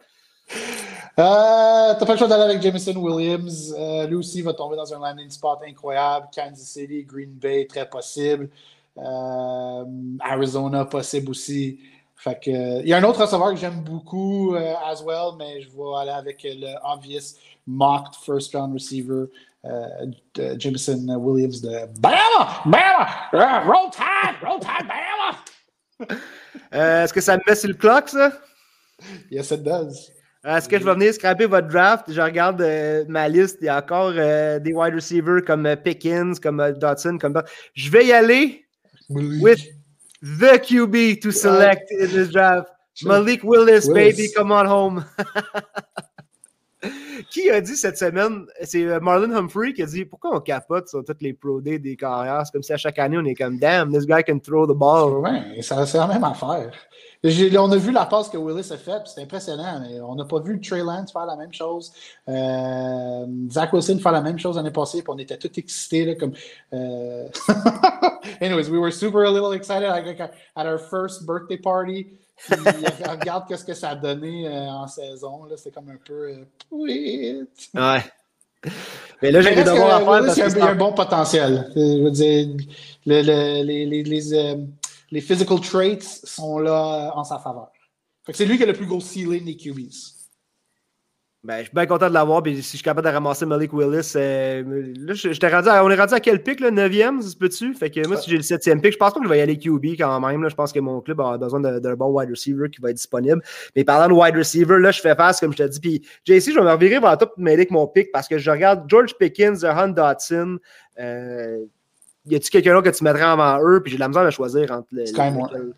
Euh, T'as pas le choix d'aller avec Jameson Williams. Euh, lui aussi va tomber dans un landing spot incroyable. Kansas City, Green Bay, très possible. Euh, Arizona, possible aussi. Fait que, il y a un autre receveur que j'aime beaucoup euh, as well, mais je vais aller avec le obvious mocked first round receiver, euh, de Jameson Williams de Bama! Bama! Roll Tide! Roll Tide, Bama! Est-ce que ça me met sur le clock, ça? Yes, it does. Est-ce que je vais venir scraper votre draft? Je regarde euh, ma liste. Il y a encore euh, des wide receivers comme euh, Pickens, comme Dotson, comme. Je vais y aller with the QB to select in this draft. Malik Willis, Willis. baby, come on home. qui a dit cette semaine, c'est euh, Marlon Humphrey qui a dit pourquoi on capote sur toutes les pro days des carrières? C'est comme si à chaque année on est comme damn, this guy can throw the ball. Ouais, c'est la même affaire. On a vu la passe que Willis a faite, c'était impressionnant, mais on n'a pas vu Trey Lance faire la même chose. Euh, Zach Wilson faire la même chose l'année passée, puis on était tous excités. Là, comme, euh... Anyways, we were super a little excited like, at our first birthday party. Puis, regarde qu'est-ce que ça a donné euh, en saison. C'était comme un peu. oui. Ouais. Mais là, j'ai des devoirs à faire Willis, parce il y a un- bon potentiel. Je veux dire, le- le- les, les, les, les, physical traits sont là euh, en sa faveur. C'est lui qui a le plus gros ceiling des QBs. Ben, je suis bien content de l'avoir. Puis si je suis capable de ramasser Malik Willis, euh, là, je- j'étais rendu à- on est rendu à quel pic, le 9e, ça se peut-tu? Fait que moi, si j'ai le 7e pic, je pense pas que je vais y aller QB quand même. Là. Je pense que mon club a besoin d'un bon wide receiver qui va être disponible. Mais parlant de wide receiver, là, je fais face, comme je te dis. Puis JC, je vais me revirer vers toi pour m'aider avec mon pic parce que je regarde George Pickens, Hunt Dotson. Euh, y a-tu quelqu'un d'autre que tu mettrais avant eux? Puis j'ai de la misère à choisir entre les. Sky Moore. lesquels.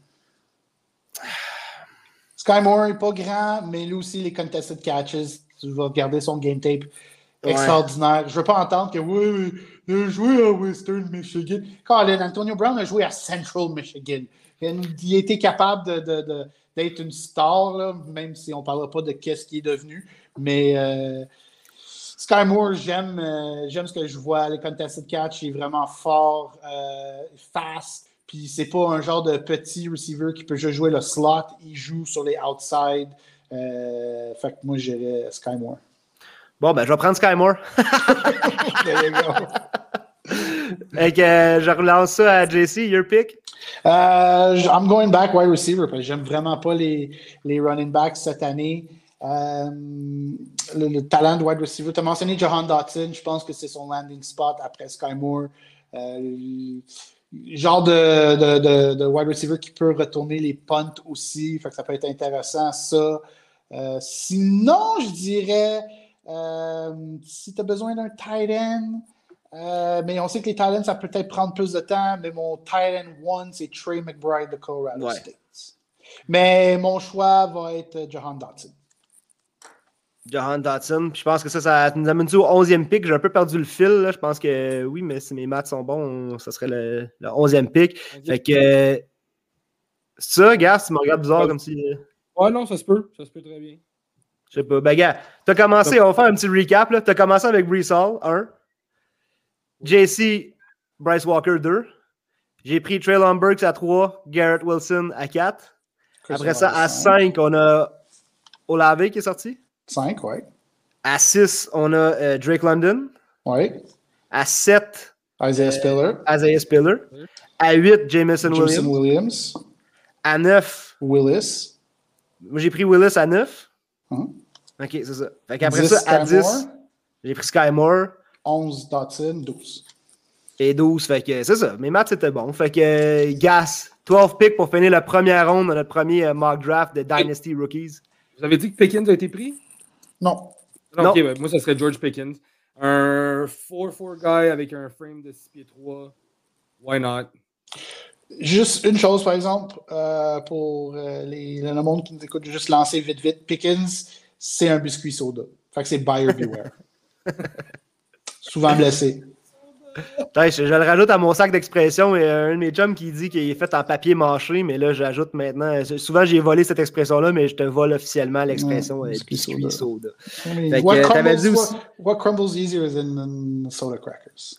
Sky Moore n'est pas grand, mais lui aussi, les contested catches, tu vas regarder son game tape. Ouais. Extraordinaire. Je ne veux pas entendre que oui, il a joué à Western Michigan. Colin, Antonio Brown a joué à Central Michigan. Il a été capable de, de- de- d'être une star, là, même si on ne parlera pas de qu'est-ce qu'il est devenu. Mais euh, Sky Moore, j'aime, euh, j'aime ce que je vois. Les contested catch, il est vraiment fort, euh, fast. Puis c'est pas un genre de petit receiver qui peut juste jouer le slot. Il joue sur les outside. Euh, fait que moi, j'irais Sky Moore. Bon, ben, je vais prendre Sky Moore. Fait que, je relance ça à JC, your pick. I'm going back wide receiver parce que j'aime vraiment pas les, les running backs cette année. Euh, le, le talent de wide receiver. Tu as mentionné Johan Dotson. Je pense que c'est son landing spot après Sky Moore. Euh, genre de, de, de, de wide receiver qui peut retourner les punts aussi. Fait que ça peut être intéressant, ça. Euh, sinon, je dirais, si tu as besoin d'un tight end, mais on sait que les tight ends, ça peut peut-être prendre plus de temps, mais mon tight end one, c'est Trey McBride de Colorado Ouais. State. Mais mon choix va être Johan Dotson. Johan Dotson. Puis je pense que ça, ça nous amène au 11e pick? J'ai un peu perdu le fil. là. Je pense que oui, mais si mes maths sont bons, ça serait le, le 11e pick. Fait que. euh, Ça, gars, tu me regardes bizarre comme si. euh, Ouais, non, ça se peut. Ça se peut très bien. Je sais pas. Ben, gars, t'as commencé, on va faire un petit recap. T'as commencé avec Brees Hall, 1. JC, Bryce Walker, 2. J'ai pris Traylon Burks à 3, Garrett Wilson à 4. Après ça, à 5, on a Olave qui est sorti. 5, ouais. À 6, on a euh, Drake London. Ouais. À 7, Isaiah Spiller. Isaiah Spiller. À 8, Jameson Jason Williams. Williams. À 9, Willis. moi, j'ai pris Willis à 9. Hein? Ok, c'est ça. Fait qu'après 10, ça, à Sky 10, Moore. j'ai pris Sky Moore. 11, Dotson. 12. Et 12, fait que c'est ça. Mes maths, c'était bon. Fait que euh, Gas, 12 picks pour finir la première ronde de notre premier euh, mock draft de Dynasty Rookies. Vous avez dit que Pickens a été pris? Non. Non, moi, ça serait George Pickens. Un 4-4 guy avec un frame de 6 pieds 3. Why not? Juste une chose, par exemple, euh, pour euh, les, le monde qui nous écoute, juste lancer vite, vite. Pickens, c'est un biscuit soda. Fait que c'est buyer beware. Souvent blessé. Je, je le rajoute à mon sac d'expression et euh, un de mes chums qui dit qu'il est fait en papier mâché, mais là, j'ajoute maintenant. euh, Souvent, j'ai volé cette expression-là, mais je te vole officiellement l'expression Ouais, euh, biscuit soda. Fait what, crumbles, dit aussi- what, what crumbles easier than, soda crackers?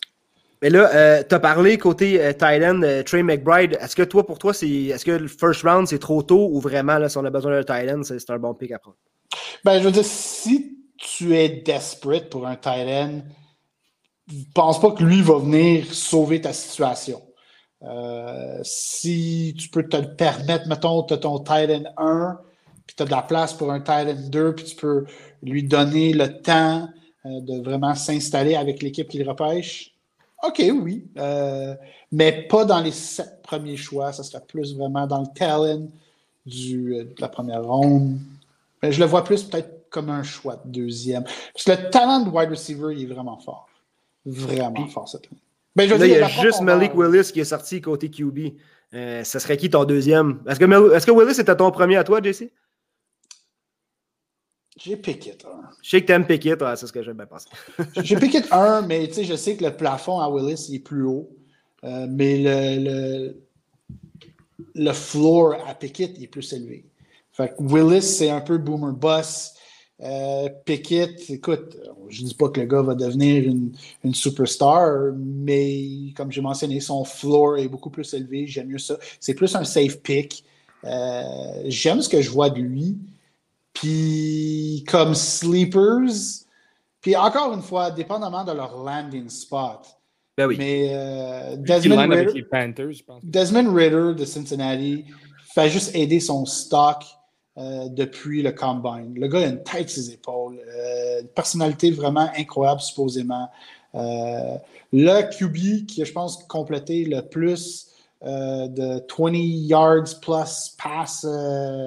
Mais là, euh, tu as parlé côté euh, euh, Trey McBride. Est-ce que toi, pour toi, c'est est-ce que le first round, c'est trop tôt ou vraiment, là, si on a besoin d'un tight end, c'est un bon pick à prendre? Ben, je veux dire, si tu es desperate pour un tight end, pense pas que lui va venir sauver ta situation. Euh, si tu peux te le permettre, mettons, tu as ton tight end 1, puis tu as de la place pour un tight end 2, puis tu peux lui donner le temps euh, de vraiment s'installer avec l'équipe qu'il repêche. OK, oui. Euh, mais pas dans les sept premiers choix. Ça serait plus vraiment dans le talent de la première ronde. Je le vois plus peut-être comme un choix de deuxième. Parce que le talent de wide receiver, il est vraiment fort. Vraiment fort cette année. Ben, je Là, il y a juste Malik. Willis qui est sorti côté QB. Euh, ça serait qui ton deuxième? Est-ce que, que Willis était ton premier à toi, JC? J'ai Pickett. hein. Je sais que t'aimes Pickett, ouais, c'est ce que j'aime bien penser. J'ai Pickett 1, mais je sais que le plafond à Willis il est plus haut. Euh, mais le, le, le floor à Pickett il est plus élevé. Fait que Willis, c'est un peu boomer boss. Euh, Pickett, écoute, je dis pas que le gars va devenir une, une superstar, mais comme j'ai mentionné, son floor est beaucoup plus élevé. J'aime mieux ça. C'est plus un safe pick. Euh, J'aime ce que je vois de lui. Puis comme sleepers, puis encore une fois, dépendamment de leur landing spot. Ben oui. Mais euh, Qui Desmond, line avec Ritter, les Panthers, je pense. Desmond Ritter de Cincinnati fait juste aider son stock euh, depuis le combine. Le gars a une tête ses épaules, euh, une personnalité vraiment incroyable supposément. Euh, le QB qui, je pense, complété le plus de 20 yards plus pass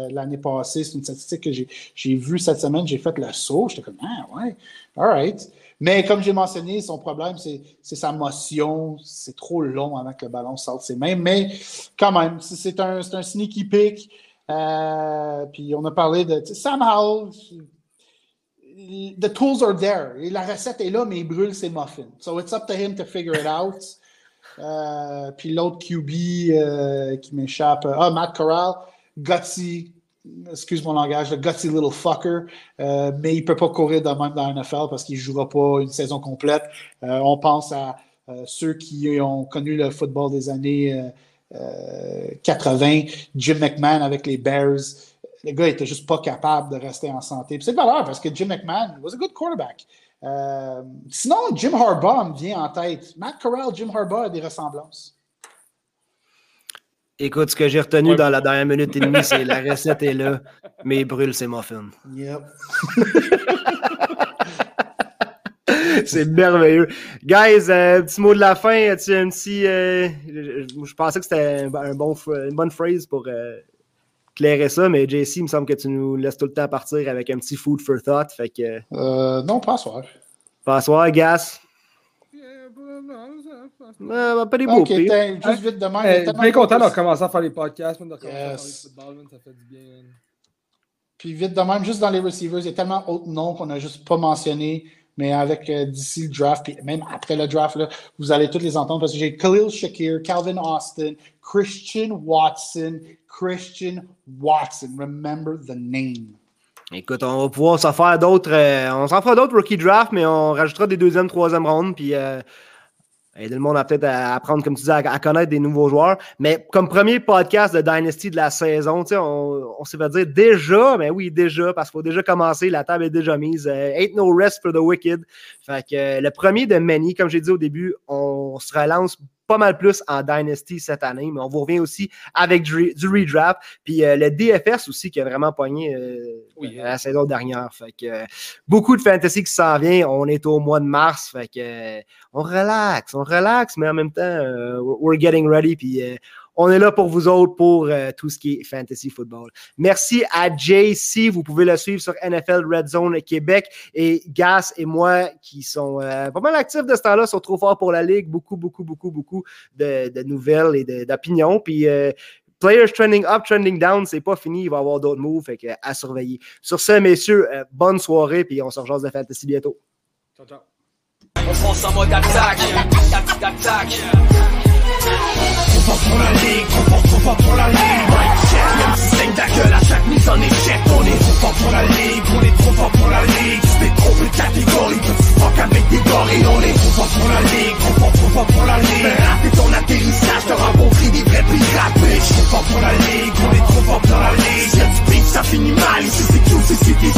l'année passée, c'est une statistique que j'ai- vue cette semaine. J'ai fait le saut. J'étais comme, ah ouais, all right. Mais comme j'ai mentionné, son problème, c'est sa motion. C'est trop long avant que le ballon sorte ses mains. Mais quand même, c'est- un, un sneaky pick. Euh, puis on a parlé de Sam Howell. The tools are there. La recette est là, mais il brûle ses muffins. So it's up to him to figure it out. Euh, puis l'autre QB euh, qui m'échappe. Ah, Matt Corral, gutsy, excuse mon langage, le gutsy little fucker. Mais il ne peut pas courir dans la NFL parce qu'il ne jouera pas une saison complète. On pense à ceux qui ont connu le football des années 80, Jim McMahon avec les Bears. le gars était juste pas capable de rester en santé. Puis c'est de valeur parce que Jim McMahon was a good quarterback. Euh, sinon, Jim Harbaugh me vient en tête. Matt Corral, Jim Harbaugh a des ressemblances. Écoute, ce que j'ai retenu dans la dernière minute et demie, c'est la recette est là, mais brûle ses muffins. Yep. c'est merveilleux. Guys, euh, petit mot de la fin. As-tu un petit. Euh, je, je, pensais que c'était un, un bon, une bonne phrase pour euh, clairer ça, mais JC, il me semble que tu nous laisses tout le temps partir avec un petit food for thought. Fait que. Euh, non, pas à soir. Pas à soir, Gas. Euh, pas des beaux juste vite de même. il y a Je suis tellement bien content de d'autres- recommencer à faire les podcasts, même de recommencer à Yes. parler de football, ça fait du bien. Puis vite de même, juste dans les receivers, il y a tellement d'autres noms qu'on n'a juste pas mentionné. Mais avec euh, d'ici le draft, puis même après le draft, là, vous allez tous les entendre parce que j'ai Khalil Shakir, Calvin Austin, Christian Watson, Christian Watson. Remember the name. Écoute, on va pouvoir s'en faire d'autres. euh, on s'en fera d'autres rookie draft, mais on rajoutera des deuxième, troisième rounds. Puis euh, aider le monde à peut-être à apprendre, comme tu dis, à, connaître des nouveaux joueurs. Mais comme premier podcast de Dynasty de la saison, on, on s'est fait dire déjà, mais oui, déjà, parce qu'il faut déjà commencer, la table est déjà mise. Euh, ain't no rest for the wicked. Fait que euh, le premier de Many, comme j'ai dit au début, on se relance pas mal plus en Dynasty cette année, mais on vous revient aussi avec du, du redraft. Puis euh, le DFS aussi qui a vraiment pogné euh, Oui. la saison dernière. Fait que euh, beaucoup de fantasy qui s'en vient. On est au mois de mars. Fait que euh, on relaxe, on relaxe, mais en même temps, euh, we're getting ready. Puis euh, on est là pour vous autres pour euh, tout ce qui est fantasy football. Merci à JC. Vous pouvez le suivre sur NFL Red Zone Québec. Et Gas et moi, qui sont euh, pas mal actifs de ce temps-là, sont trop forts pour la Ligue. Beaucoup, beaucoup, beaucoup, beaucoup de, de nouvelles et de- d'opinions. Puis euh, Players trending up, trending down, c'est pas fini. Il va y avoir d'autres moves. Fait que, à surveiller. Sur ce, messieurs, euh, bonne soirée. Puis on se rejoint de fantasy bientôt. Ciao, ciao. On fonce en mode attaque, attaque, attaque fort pour la ligue, trop fort, trop fort pour la ligue. Mike même si saigne ta gueule à chaque mise en échec On est trop fort pour la ligue, on est trop fort pour la ligue. C'était trop plus catégorie, petit fuck avec des gorilles On est trop fort pour la ligue, trop fort, trop fort pour la ligue. Mais ton atterrissage, t'auras compris des vrais pirates Bitch, trop fort pour la ligue, on est trop fort pour la ligue. Si y'a du ça finit mal, ici c'est tout, ici c'est des